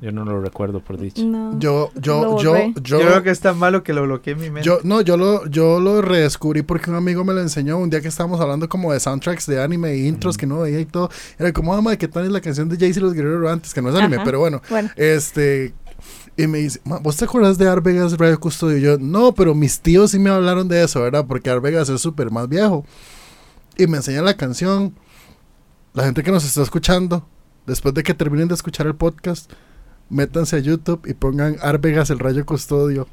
Speaker 7: Yo no lo recuerdo por dicho.
Speaker 6: No.
Speaker 5: Yo, yo, yo, yo,
Speaker 4: Yo creo que es tan malo que lo bloqueé en mi mente.
Speaker 5: Yo, no, yo lo, yo lo redescubrí porque un amigo me lo enseñó un día que estábamos hablando como de soundtracks de anime e intros
Speaker 7: Ujú.
Speaker 5: que no veía y todo. Era como, ah, madre, ¿qué tal es la canción de Jayce y los Guerreros antes? Que no es anime,
Speaker 6: Ajá.
Speaker 5: pero bueno.
Speaker 6: Bueno,
Speaker 5: Este, y me dice, "Ma, ¿vos te acuerdas de Arvegas Radio Custodio? Y yo, no, pero mis tíos sí me hablaron de eso, ¿verdad? Porque Arvegas es súper más viejo. y me enseñan la canción, la gente que nos está escuchando, después de que terminen de escuchar el podcast, métanse a YouTube y pongan Arvegas el Rayo Custodio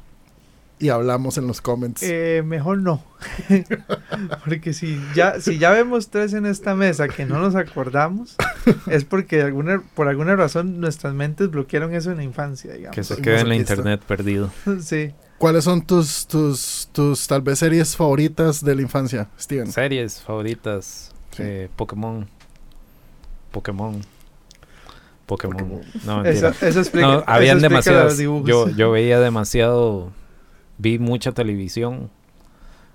Speaker 5: y hablamos en los comments.
Speaker 4: Eh, mejor no. porque si ya, si ya vemos tres en esta mesa que no nos acordamos, es porque alguna, por alguna razón nuestras mentes bloquearon eso en la infancia, digamos.
Speaker 7: Que se quede en la internet perdido.
Speaker 4: Sí.
Speaker 5: ¿Cuáles son tus, tus, tus tal vez series favoritas de la infancia, Steven?
Speaker 7: Series favoritas.
Speaker 5: Sí.
Speaker 7: eh, Pokémon. Pokémon. Pokémon.
Speaker 5: Pokémon.
Speaker 7: No,
Speaker 4: Eso, eso explica.
Speaker 7: No,
Speaker 4: eso
Speaker 7: habían
Speaker 4: explica dibujos.
Speaker 7: Yo, yo veía demasiado. Vi mucha televisión.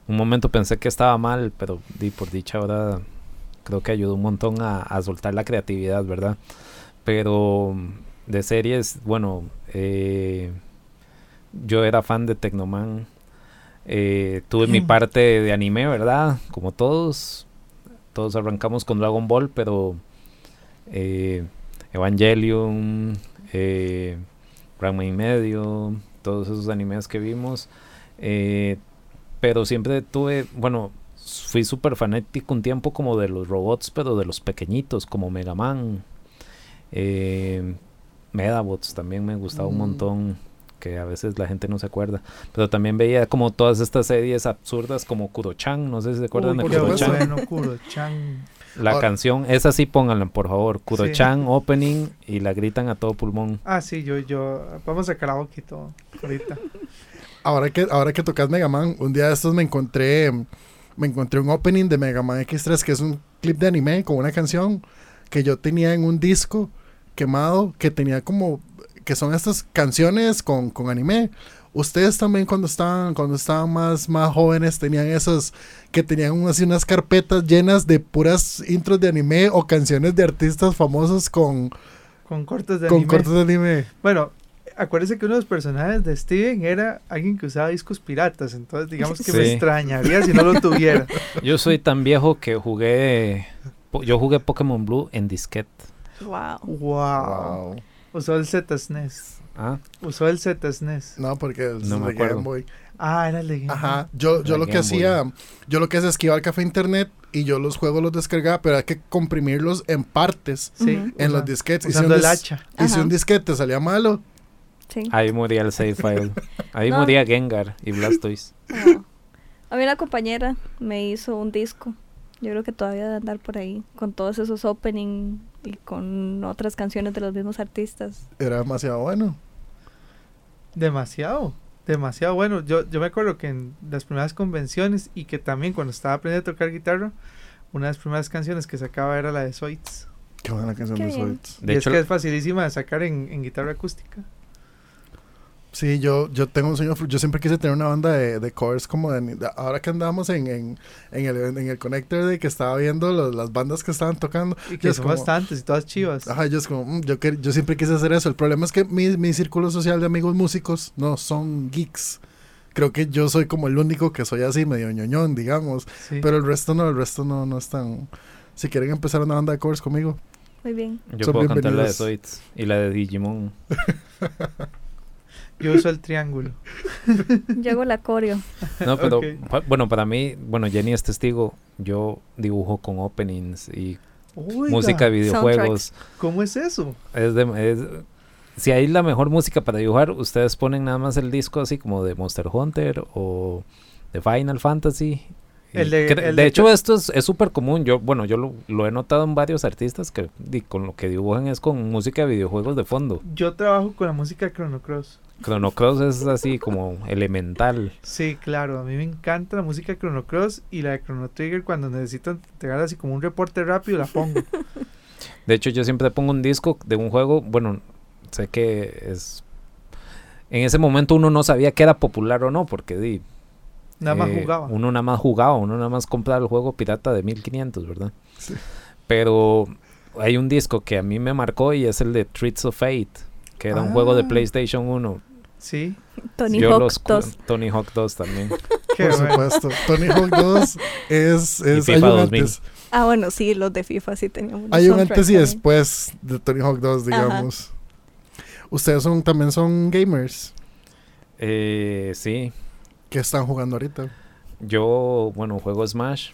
Speaker 7: Un momento pensé que estaba mal, pero di, por dicha ahora creo que ayudó un montón a, a soltar la creatividad, ¿verdad? Pero de series, bueno, eh, yo era fan de Tecnoman. Eh, tuve mi parte de anime, ¿verdad? Como todos. Todos arrancamos con Dragon Ball, pero eh, Evangelion, eh, Ranma y medio, todos esos animes que vimos. eh, pero siempre tuve, bueno, fui súper fanático un tiempo como de los robots, pero de los pequeñitos, como Mega Man. Eh, Medabots también me gustaba un
Speaker 5: Mm.
Speaker 7: montón, que a veces la gente no se acuerda. Pero también veía como todas estas series absurdas como Kuro-chan, no sé si se acuerdan
Speaker 4: Uy,
Speaker 7: de
Speaker 5: Kuro-chan.
Speaker 4: Bueno, Kuro-chan.
Speaker 7: La
Speaker 5: Ahora-
Speaker 7: canción, esa sí pónganla por favor, Kuro-chan opening y la gritan a todo pulmón.
Speaker 4: Ah, sí, yo, yo. Vamos a karaoke y todo. Ahorita.
Speaker 5: Ahora que, ahora que tocas Mega Man, un día de estos me encontré, me encontré un opening de Mega Man X3 que es un clip de anime con una canción que yo tenía en un disco quemado que tenía como que son estas canciones con, con anime. Ustedes también cuando estaban cuando estaban más más jóvenes tenían esos que tenían así unas carpetas llenas de puras intros de anime o canciones de artistas famosos con,
Speaker 4: Con cortes de
Speaker 5: con
Speaker 4: anime.
Speaker 5: cortos de anime.
Speaker 4: Bueno, acuérdese que uno de los personajes de Steven era alguien que usaba discos piratas. Entonces, digamos que me
Speaker 7: Sí.
Speaker 4: extrañaría si no lo tuviera.
Speaker 7: Yo soy tan viejo que jugué, yo jugué Pokémon Blue en disquete.
Speaker 6: Wow.
Speaker 4: Wow.
Speaker 5: Wow.
Speaker 4: Usó el Z-SNES.
Speaker 7: Ah,
Speaker 4: Usó el Z-SNES.
Speaker 5: No, porque es
Speaker 7: No me
Speaker 5: de Game
Speaker 7: acuerdo.
Speaker 5: Boy.
Speaker 4: Ah, era el de Game
Speaker 5: Ajá, yo, yo lo que
Speaker 7: Game Boy.
Speaker 5: hacía, yo lo que hacía es que iba al café internet y yo los juegos los descargaba, pero hay que comprimirlos en partes
Speaker 4: Sí.
Speaker 5: En
Speaker 4: usa-
Speaker 5: los disquetes. Y si,
Speaker 4: Usando
Speaker 5: un
Speaker 4: el hacha.
Speaker 5: y si un disquete salía malo,
Speaker 6: Sí.
Speaker 7: ahí moría el save file. Ahí
Speaker 6: No.
Speaker 7: moría Gengar y Blastoise.
Speaker 6: Ah. A mí una compañera me hizo un disco. Yo creo que todavía debe andar por ahí. Con todos esos opening y con otras canciones de los mismos artistas.
Speaker 5: era demasiado bueno.
Speaker 4: Demasiado. Demasiado bueno. Yo, yo me acuerdo que en las primeras convenciones y que también cuando estaba aprendiendo a tocar guitarra, una de las primeras canciones que sacaba era la de Zoids.
Speaker 5: Qué buena canción
Speaker 6: Qué
Speaker 5: de. Zoids.
Speaker 7: De
Speaker 4: y
Speaker 7: hecho,
Speaker 4: es que es facilísima de sacar en, en guitarra acústica.
Speaker 5: Sí, yo, yo tengo un sueño, yo siempre quise tener una banda de, de covers como de, de- ahora que andábamos en, en, en el, en el Connector de que estaba viendo los- las bandas que estaban tocando.
Speaker 4: Y que
Speaker 5: es
Speaker 4: son
Speaker 5: como-
Speaker 4: bastantes y todas chivas.
Speaker 5: Ajá, yo es como, mm, yo, yo siempre quise hacer eso. El problema es que mi, mi círculo social de amigos músicos no son geeks. Creo que yo soy como el único que soy así, medio ñoñón, digamos.
Speaker 4: Sí.
Speaker 5: Pero el resto no, el resto no, no es tan... Si quieren empezar una banda de covers conmigo,
Speaker 6: Muy bien.
Speaker 7: yo
Speaker 5: son
Speaker 7: puedo cantar la de. Zoids y la de Digimon.
Speaker 4: Yo uso el triángulo.
Speaker 6: Yo hago la coreo.
Speaker 7: No, pero pa- bueno, para mí, bueno, Jenny es testigo. Yo dibujo con openings y
Speaker 4: Oiga,
Speaker 7: música de videojuegos.
Speaker 4: ¿Cómo es eso?
Speaker 7: Es de, es- si hay la mejor música para dibujar, ustedes ponen nada más el disco así como de Monster Hunter o de Final Fantasy.
Speaker 4: El de-
Speaker 7: cre-
Speaker 4: el
Speaker 7: de
Speaker 4: de-
Speaker 7: hecho, esto es es súper común. Yo, bueno, yo lo, lo he notado en varios artistas que con lo que dibujan es con música de videojuegos de fondo.
Speaker 4: Yo trabajo con la música de Chrono Cross.
Speaker 7: Chrono Cross es así como elemental.
Speaker 4: Sí, claro, a mí me encanta la música de Chrono Cross y la de Chrono Trigger cuando necesito entregar así como un reporte rápido la pongo.
Speaker 7: De hecho, yo siempre pongo un disco de un juego. Bueno, sé que es. En ese momento uno no sabía que era popular o no, porque di,
Speaker 4: Nada más
Speaker 7: eh,
Speaker 4: jugaba.
Speaker 7: Uno nada más jugaba, uno nada más compraba el juego pirata de 1500, ¿verdad?
Speaker 5: Sí.
Speaker 7: Pero hay un disco que a mí me marcó y es el de Treats of Fate, que era un juego de
Speaker 4: Ah.
Speaker 7: PlayStation 1.
Speaker 4: Sí,
Speaker 6: Tony
Speaker 7: Yo
Speaker 6: Hawk
Speaker 7: los cu-
Speaker 6: 2.
Speaker 7: Tony Hawk 2 también.
Speaker 4: qué
Speaker 5: por
Speaker 4: bueno.
Speaker 5: supuesto. Tony Hawk 2 es... es
Speaker 7: FIFA
Speaker 5: hay un
Speaker 7: 2000.
Speaker 5: antes,
Speaker 6: Ah, bueno, sí, los de FIFA sí tenían un
Speaker 5: hay un antes y después de Tony Hawk 2,
Speaker 6: Ajá.
Speaker 5: digamos. Ustedes son también son gamers
Speaker 7: Eh, sí,
Speaker 5: que están jugando ahorita.
Speaker 7: yo, bueno, juego Smash.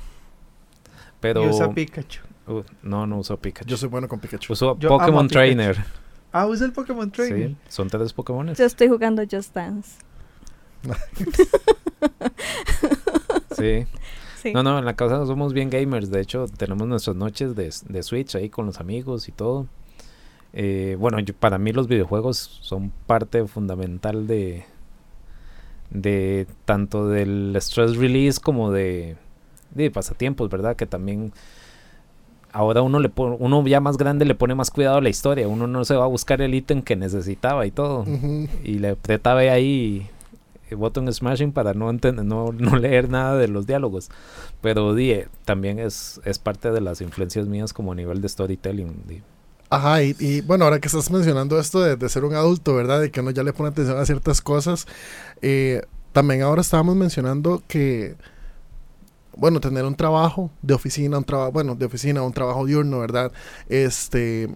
Speaker 7: Pero...
Speaker 4: Y usa Pikachu.
Speaker 7: Uh, no, no uso Pikachu.
Speaker 5: Yo soy bueno con Pikachu.
Speaker 7: Uso
Speaker 4: Yo
Speaker 7: Pokémon
Speaker 4: Pikachu.
Speaker 7: Trainer.
Speaker 4: Ah, usa el Pokémon Trainer.
Speaker 7: Sí, son tres Pokémon.
Speaker 6: Yo estoy jugando Just Dance.
Speaker 7: Sí.
Speaker 6: Sí.
Speaker 7: No, no, en la casa somos bien gamers. De hecho, tenemos nuestras noches de, de Switch ahí con los amigos y todo. Eh, bueno, yo- para mí los videojuegos son parte fundamental de, de tanto del stress release como de, de pasatiempos, ¿verdad? Que también ahora uno le pone, uno ya más grande le pone más cuidado a la historia. Uno no se va a buscar el ítem que necesitaba y todo. Y le aprieta B ahí eh, button smashing para no, no, no leer nada de los diálogos. Pero di, eh, también es, es parte de las influencias mías como a nivel de storytelling.
Speaker 5: Ajá, y, bueno, ahora que estás mencionando esto de, ser un adulto, ¿verdad? De que uno ya le pone atención a ciertas cosas. eh, también ahora estábamos mencionando que, bueno, tener un trabajo de oficina, un trabajo, bueno, de oficina, un trabajo diurno, ¿verdad? Este,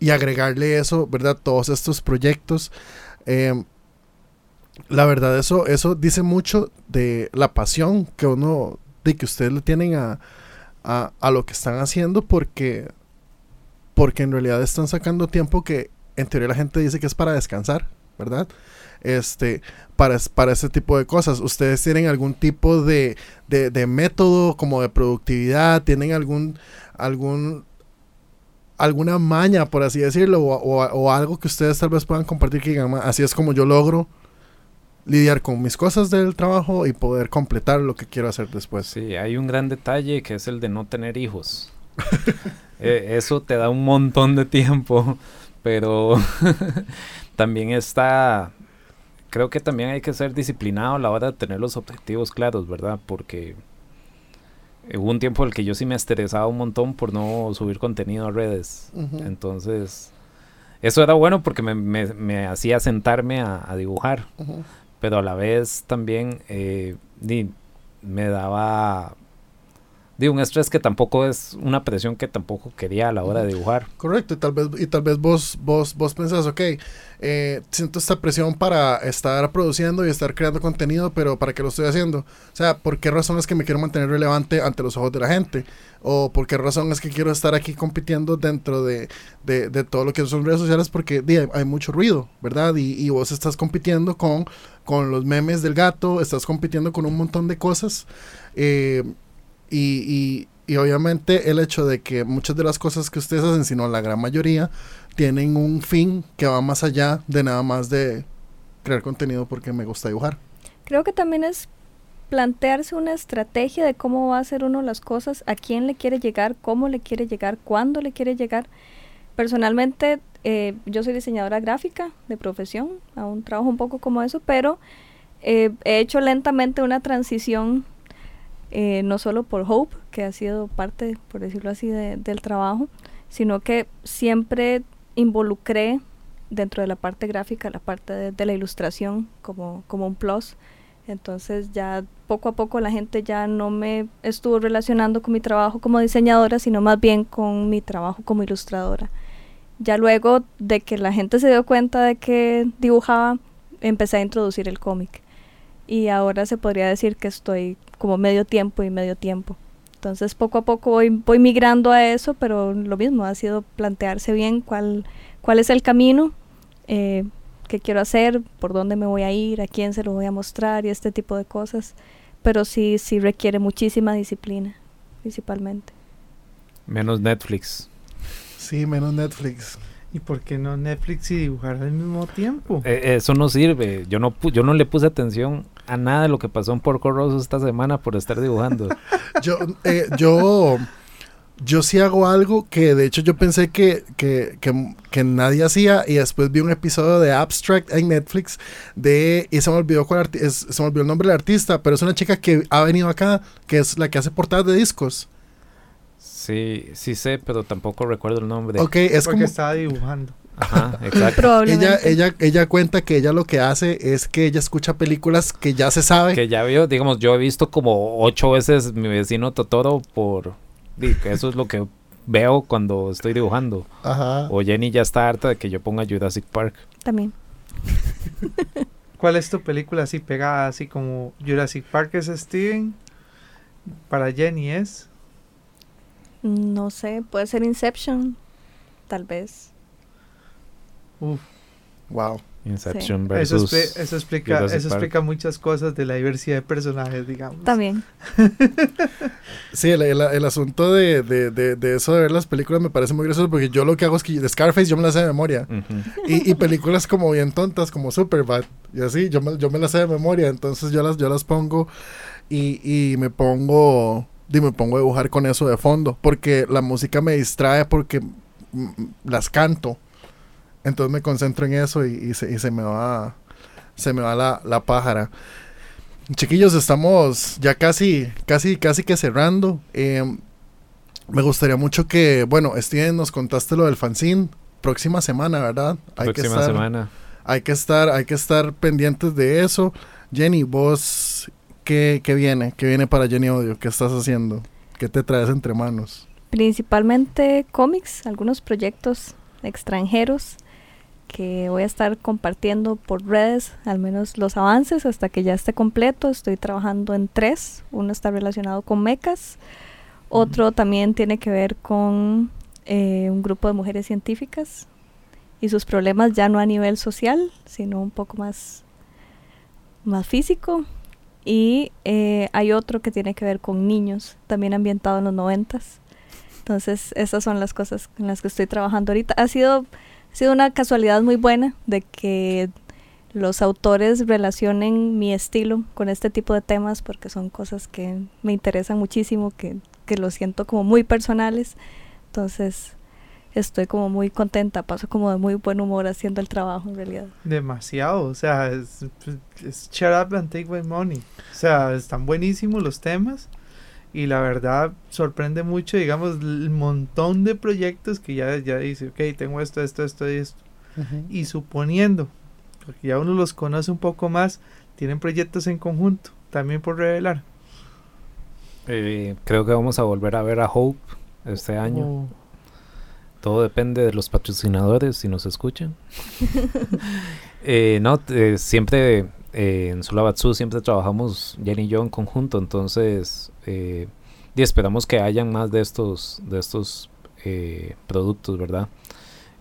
Speaker 5: y agregarle eso, ¿verdad? Todos estos proyectos. eh, la verdad, eso, eso dice mucho de la pasión que uno, de que ustedes le tienen a, a lo que están haciendo, porque porque en realidad están sacando tiempo que en teoría la gente dice que es para descansar, ¿verdad? Este, para, para ese tipo de cosas. ¿Ustedes tienen algún tipo de, de, de método como de productividad? ¿Tienen algún, algún, alguna maña, por así decirlo? O, o- o algo que ustedes tal vez puedan compartir que digan, "Ma, así es como yo logro lidiar con mis cosas del trabajo y poder completar lo que quiero hacer después.
Speaker 7: Sí, hay un gran detalle que es el de no tener hijos. Eh, eso te da un montón de tiempo, pero también está... Creo que también hay que ser disciplinado a la hora de tener los objetivos claros, ¿verdad? Porque hubo un tiempo en el que yo sí me estresaba un montón por no subir contenido a redes.
Speaker 5: Ujú.
Speaker 7: Entonces, eso era bueno porque me, me- me hacía sentarme a, a dibujar,
Speaker 5: Ujú.
Speaker 7: pero a la vez también eh, me daba di, un estrés que tampoco es una presión que tampoco quería a la hora de dibujar.
Speaker 5: Correcto, y tal vez, y tal vez vos, vos, vos pensás, ok, eh, siento esta presión para estar produciendo y estar creando contenido, pero ¿para qué lo estoy haciendo? O sea, ¿por qué razón es que me quiero mantener relevante ante los ojos de la gente? ¿O por qué razón es que quiero estar aquí compitiendo dentro de, de, de todo lo que son redes sociales? Porque di, hay, hay mucho ruido, ¿verdad? Y, y vos estás compitiendo con, con los memes del gato, estás compitiendo con un montón de cosas. eh, y, y, y obviamente el hecho de que muchas de las cosas que ustedes hacen, sino la gran mayoría, tienen un fin que va más allá de nada más de crear contenido porque me gusta dibujar.
Speaker 6: Creo que también es plantearse una estrategia de cómo va a hacer uno las cosas, a quién le quiere llegar, cómo le quiere llegar, cuándo le quiere llegar. Personalmente, eh, yo soy diseñadora gráfica de profesión, aún trabajo un poco como eso, pero eh, he hecho lentamente una transición, eh, no solo por Hope, que ha sido parte, por decirlo así, de- del trabajo, sino que siempre involucré dentro de la parte gráfica la parte de, de la ilustración como, como un plus. Entonces ya poco a poco la gente ya no me estuvo relacionando con mi trabajo como diseñadora, sino más bien con mi trabajo como ilustradora. Ya luego de que la gente se dio cuenta de que dibujaba, empecé a introducir el cómic. Y ahora se podría decir que estoy como medio tiempo y medio tiempo. Entonces poco a poco voy, voy migrando a eso, pero lo mismo, ha sido plantearse bien cuál, cuál es el camino, eh, qué quiero hacer, por dónde me voy a ir, a quién se lo voy a mostrar y este tipo de cosas. Pero sí, sí requiere muchísima disciplina, principalmente.
Speaker 7: Menos Netflix.
Speaker 5: Sí, menos Netflix.
Speaker 4: ¿Y por qué no Netflix y dibujar al mismo tiempo?
Speaker 7: Eh, eso no sirve. Yo no, pu- yo no le puse atención a nada de lo que pasó en Porco Rosso esta semana por estar dibujando.
Speaker 5: Yo, eh, yo, yo sí hago algo que de hecho yo pensé que, que, que, que nadie hacía y después vi un episodio de Abstract en Netflix de, y se me olvidó cuál arti- es- se me olvidó el nombre del artista, pero es una chica que ha venido acá, que es la que hace portadas de discos.
Speaker 7: Sí, sí sé, pero tampoco recuerdo el nombre.
Speaker 5: Ok, es
Speaker 4: Porque
Speaker 5: como...
Speaker 4: estaba dibujando.
Speaker 7: Ajá, exacto.
Speaker 5: Ella, ella, ella cuenta que ella lo que hace es que ella escucha películas que ya se sabe.
Speaker 7: que ya vio, digamos, yo he visto como ocho veces mi vecino Totoro por... Eso es lo que veo cuando estoy dibujando.
Speaker 5: Ajá.
Speaker 7: O Jenny ya está harta de que yo ponga Jurassic Park.
Speaker 6: También.
Speaker 4: ¿Cuál es tu película así pegada, así como Jurassic Park es Steven? Para Jenny es.
Speaker 6: No sé, puede ser Inception, tal vez.
Speaker 4: Uf,
Speaker 5: Wow.
Speaker 7: Inception
Speaker 4: eso,
Speaker 7: versus...
Speaker 4: expli- eso explica,
Speaker 7: Jurassic
Speaker 4: eso
Speaker 7: Park.
Speaker 4: explica muchas cosas de la diversidad de personajes, digamos.
Speaker 6: También.
Speaker 5: Sí, el, el- el asunto de, de, de, de eso de ver las películas me parece muy gracioso porque yo lo que hago es que de Scarface yo me la sé de memoria. Y, y películas como bien tontas, como Superbad, y así, yo me, yo me las sé de memoria, entonces yo las, yo las pongo y, y me pongo, y me pongo a dibujar con eso de fondo, porque la música me distrae porque las canto, entonces me concentro en eso y, y se, y se me va, se me va la, la pájara. Chiquillos, estamos ya casi, casi, casi que cerrando. Eh, me gustaría mucho que, bueno, Steven, nos contaste lo del fanzine. Próxima semana, ¿verdad? Hay que
Speaker 7: Próxima
Speaker 5: estar,
Speaker 7: semana.
Speaker 5: hay que estar, hay que estar pendientes de eso. Jenny, vos, ¿qué, qué viene? ¿Qué viene para Jenny Odio? ¿Qué estás haciendo? ¿Qué te traes entre manos?
Speaker 6: Principalmente cómics, algunos proyectos extranjeros que voy a estar compartiendo por redes, al menos los avances hasta que ya esté completo. Estoy trabajando en tres. Uno está relacionado con mecas, otro también tiene que ver con eh, un grupo de mujeres científicas y sus problemas ya no a nivel social, sino un poco más, más físico. Y eh, hay otro que tiene que ver con niños, también ambientado en los noventas. Entonces, esas son las cosas en las que estoy trabajando ahorita. Ha sido, ha sido una casualidad muy buena de que los autores relacionen mi estilo con este tipo de temas porque son cosas que me interesan muchísimo, que, que lo siento como muy personales. Entonces, estoy como muy contenta, paso como de muy buen humor haciendo el trabajo en realidad.
Speaker 4: Demasiado, o sea, es, es shut up and take my money. O sea, están buenísimos los temas y la verdad sorprende mucho, digamos, el montón de proyectos que ya, ya dice, ok, tengo esto, esto, esto y esto. Y suponiendo, porque ya uno los conoce un poco más, tienen proyectos en conjunto, también por revelar.
Speaker 7: Eh, creo que vamos a volver a ver a Hope este año.
Speaker 4: Oh,
Speaker 7: Todo depende de los patrocinadores si nos escuchan. Eh, no, eh, siempre eh, en Sulabatsu siempre trabajamos Jenny y yo en conjunto, entonces eh, y esperamos que hayan más de estos de estos eh, productos, ¿verdad?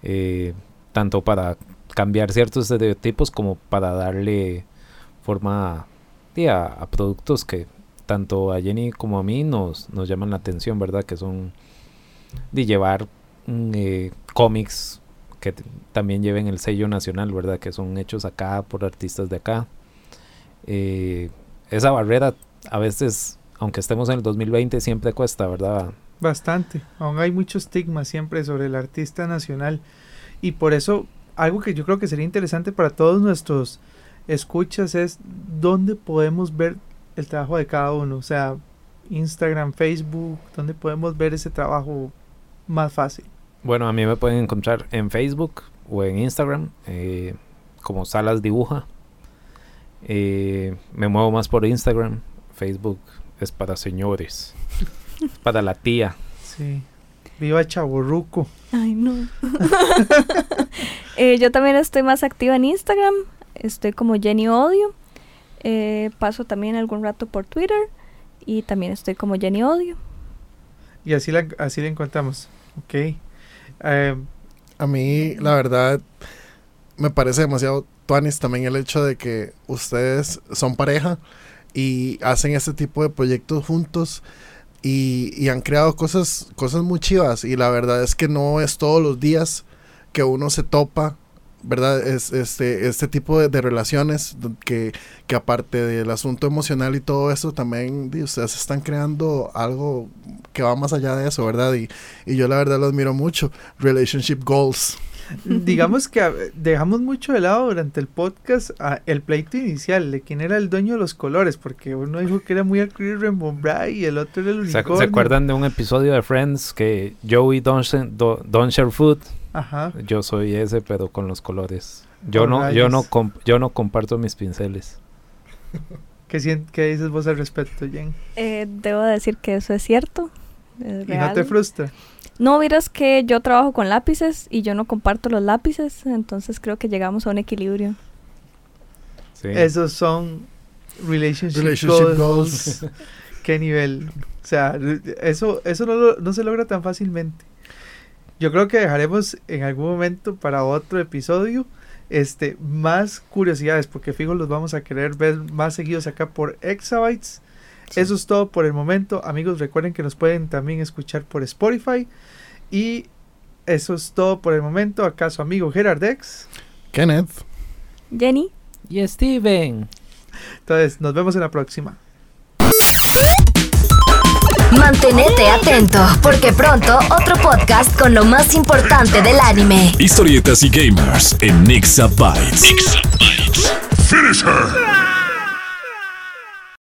Speaker 7: Eh, tanto para cambiar ciertos estereotipos como para darle forma a, productos que tanto a Jenny como a mí nos, nos llaman la atención, ¿verdad? Que son de llevar mm, eh, cómics que también lleven el sello nacional, ¿verdad? Que son hechos acá por artistas de acá. Eh, esa barrera a veces, aunque estemos en el 2020, siempre cuesta, ¿verdad?
Speaker 4: Bastante, aún hay mucho estigma siempre sobre el artista nacional y por eso algo que yo creo que sería interesante para todos nuestros escuchas es dónde podemos ver el trabajo de cada uno, o sea, Instagram, Facebook, dónde podemos ver ese trabajo más fácil.
Speaker 7: Bueno, a mí me pueden encontrar en Facebook o en Instagram eh, como Salas Dibuja. Eh, me muevo más por Instagram. Facebook es para señores. es para la tía.
Speaker 4: Sí. Viva Chaborruco.
Speaker 6: Ay, no. Eh, yo también estoy más activa en Instagram. Estoy como Jenny Odio. Eh, paso también algún rato por Twitter. Y también estoy como Jenny Odio.
Speaker 4: Y así la, así la encontramos. Ok. Eh,
Speaker 5: A mí, la verdad, me parece demasiado tuanis también el hecho de que ustedes son pareja y hacen este tipo de proyectos juntos y, y han creado cosas, cosas muy chivas y la verdad es que no es todos los días que uno se topa, ¿verdad? Es este, este tipo de, relaciones que, que aparte del asunto emocional y todo eso, también ustedes están creando algo que va más allá de eso, ¿verdad? Y, y yo la verdad lo admiro mucho. Relationship goals.
Speaker 4: Digamos que dejamos mucho de lado durante el podcast ah, el pleito inicial de quién era el dueño de los colores, porque uno dijo que era muy arcoíris Rainbow y el otro era el
Speaker 7: ¿Se,
Speaker 4: unicornio.
Speaker 7: se acuerdan de un episodio de Friends que Joey don't, do- don't share food?
Speaker 4: Ajá.
Speaker 7: Yo soy ese, pero con los colores. Yo no, yo no, yo no comparto mis pinceles.
Speaker 4: ¿Qué, qué dices vos al respecto, Jen?
Speaker 6: Eh, debo decir que eso es cierto. es
Speaker 4: ¿Y no te frustra?
Speaker 6: No, miras que yo trabajo con lápices y yo no comparto los lápices, entonces creo que llegamos a un equilibrio.
Speaker 7: Sí.
Speaker 4: Esos son relationship,
Speaker 5: Relationship
Speaker 4: goals. ¿Qué nivel? O sea, eso, eso no, lo- no se logra tan fácilmente. Yo creo que dejaremos en algún momento para otro episodio este, más curiosidades, porque fijo los vamos a querer ver más seguidos acá por Exabytes. Eso es todo por el momento. Amigos, recuerden que nos pueden también escuchar por Spotify. Y eso es todo por el momento. Acá su amigo Gerard X.
Speaker 5: Kenneth.
Speaker 6: Jenny.
Speaker 7: Y Steven.
Speaker 4: Entonces, nos vemos en la próxima.
Speaker 2: Mantenete atento, porque pronto otro podcast con lo más importante del anime.
Speaker 1: Historietas y gamers en Nixabytes.
Speaker 3: Finish her!